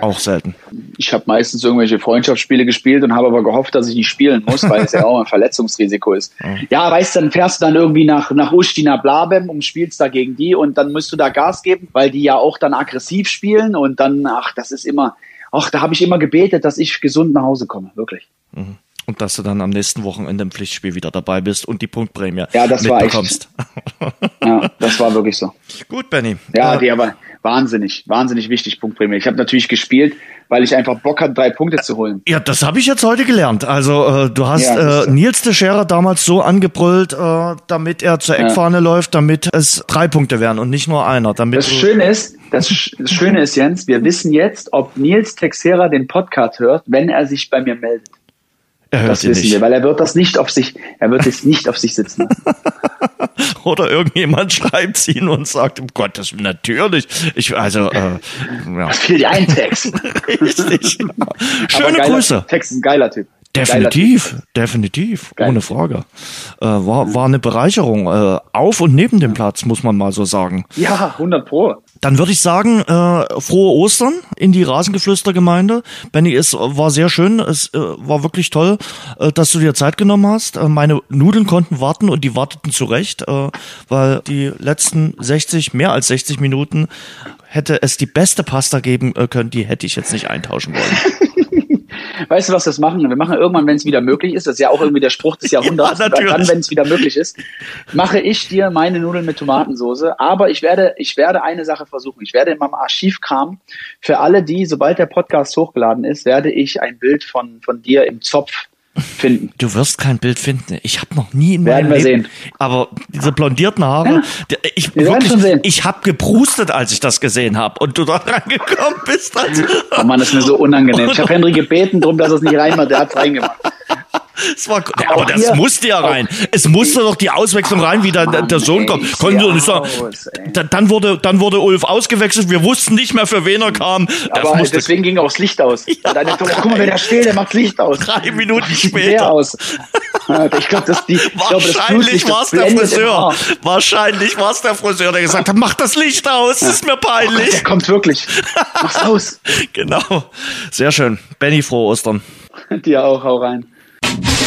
Auch selten. Ich habe meistens irgendwelche Freundschaftsspiele gespielt und habe aber gehofft, dass ich nicht spielen muss, weil es ja auch ein Verletzungsrisiko ist. Ja, weißt du, dann fährst du dann irgendwie nach, nach Ustina Blabem und spielst da gegen die und dann musst du da Gas geben, weil die ja auch dann aggressiv spielen und dann, ach, das ist immer, ach, da habe ich immer gebetet, dass ich gesund nach Hause komme, wirklich. Mhm. Und dass du dann am nächsten Wochenende im Pflichtspiel wieder dabei bist und die Punktprämie ja, das mitbekommst. War echt, ja, das war wirklich so. Gut, Benny. Ja, äh, die aber wahnsinnig, wahnsinnig wichtig, Punktprämie. Ich habe natürlich gespielt, weil ich einfach Bock hatte, drei Punkte zu holen. Ja, das habe ich jetzt heute gelernt. Also äh, du hast ja, äh, Nils de Scherer damals so angebrüllt, äh, damit er zur Eckfahne ja. läuft, damit es drei Punkte wären und nicht nur einer. Damit das Schöne ist, das, das Schöne ist, Jens, wir wissen jetzt, ob Nils Texera den Podcast hört, wenn er sich bei mir meldet. Er hört das wissen nicht. wir, weil er wird das nicht auf sich, er wird es nicht auf sich sitzen. Oder irgendjemand schreibt ihn und sagt, um Gottes natürlich. Ich, also, äh, ja. Das fehlt ein Text. Richtig. Schöne geiler, Grüße. Text ist ein geiler Typ. Definitiv, definitiv, Geil. ohne Frage. Äh, war, war eine Bereicherung. Äh, auf und neben dem Platz, muss man mal so sagen. Ja, 100 Pro. Dann würde ich sagen, äh, frohe Ostern in die Rasengeflüstergemeinde. Benny, es war sehr schön, es äh, war wirklich toll, äh, dass du dir Zeit genommen hast. Äh, meine Nudeln konnten warten und die warteten zurecht, äh, weil die letzten 60, mehr als 60 Minuten hätte es die beste Pasta geben äh, können, die hätte ich jetzt nicht eintauschen wollen. Weißt du, was wir machen? Wir machen irgendwann, wenn es wieder möglich ist, das ist ja auch irgendwie der Spruch des Jahrhunderts, ja, dann, wenn es wieder möglich ist, mache ich dir meine Nudeln mit Tomatensoße. Aber ich werde, ich werde eine Sache versuchen. Ich werde in meinem Archivkram für alle, die, sobald der Podcast hochgeladen ist, werde ich ein Bild von, von dir im Zopf finden. Du wirst kein Bild finden. Ich habe noch nie in Werden meinem wir Leben, sehen. aber diese blondierten Haare, ja, ich wir wirklich, ich habe geprustet, als ich das gesehen habe und du da reingekommen bist. Also. Oh Mann, das ist mir so unangenehm. Ich habe Henry gebeten, darum, dass er es nicht reinmacht. Der hat's reingemacht. Es war, aber, aber das musste ja rein. Es musste doch die Auswechslung rein, wie der, der Sohn kommt. Konnten Sie nicht sagen. Dann wurde, dann wurde Ulf ausgewechselt. Wir wussten nicht mehr, für wen er kam. Das aber musste, deswegen ging auch das Licht aus. Ja, Deine Tochter, guck mal, wer da steht, der macht Licht aus. Drei Minuten später. Aus. Ich glaube, das, die, Wahrscheinlich war es der Friseur. Wahrscheinlich war es der Friseur, der gesagt hat, mach das Licht aus, das ist mir peinlich. Oh Gott, der kommt wirklich. Mach's aus. genau. Sehr schön. Benny, frohe Ostern. Dir auch, hau rein.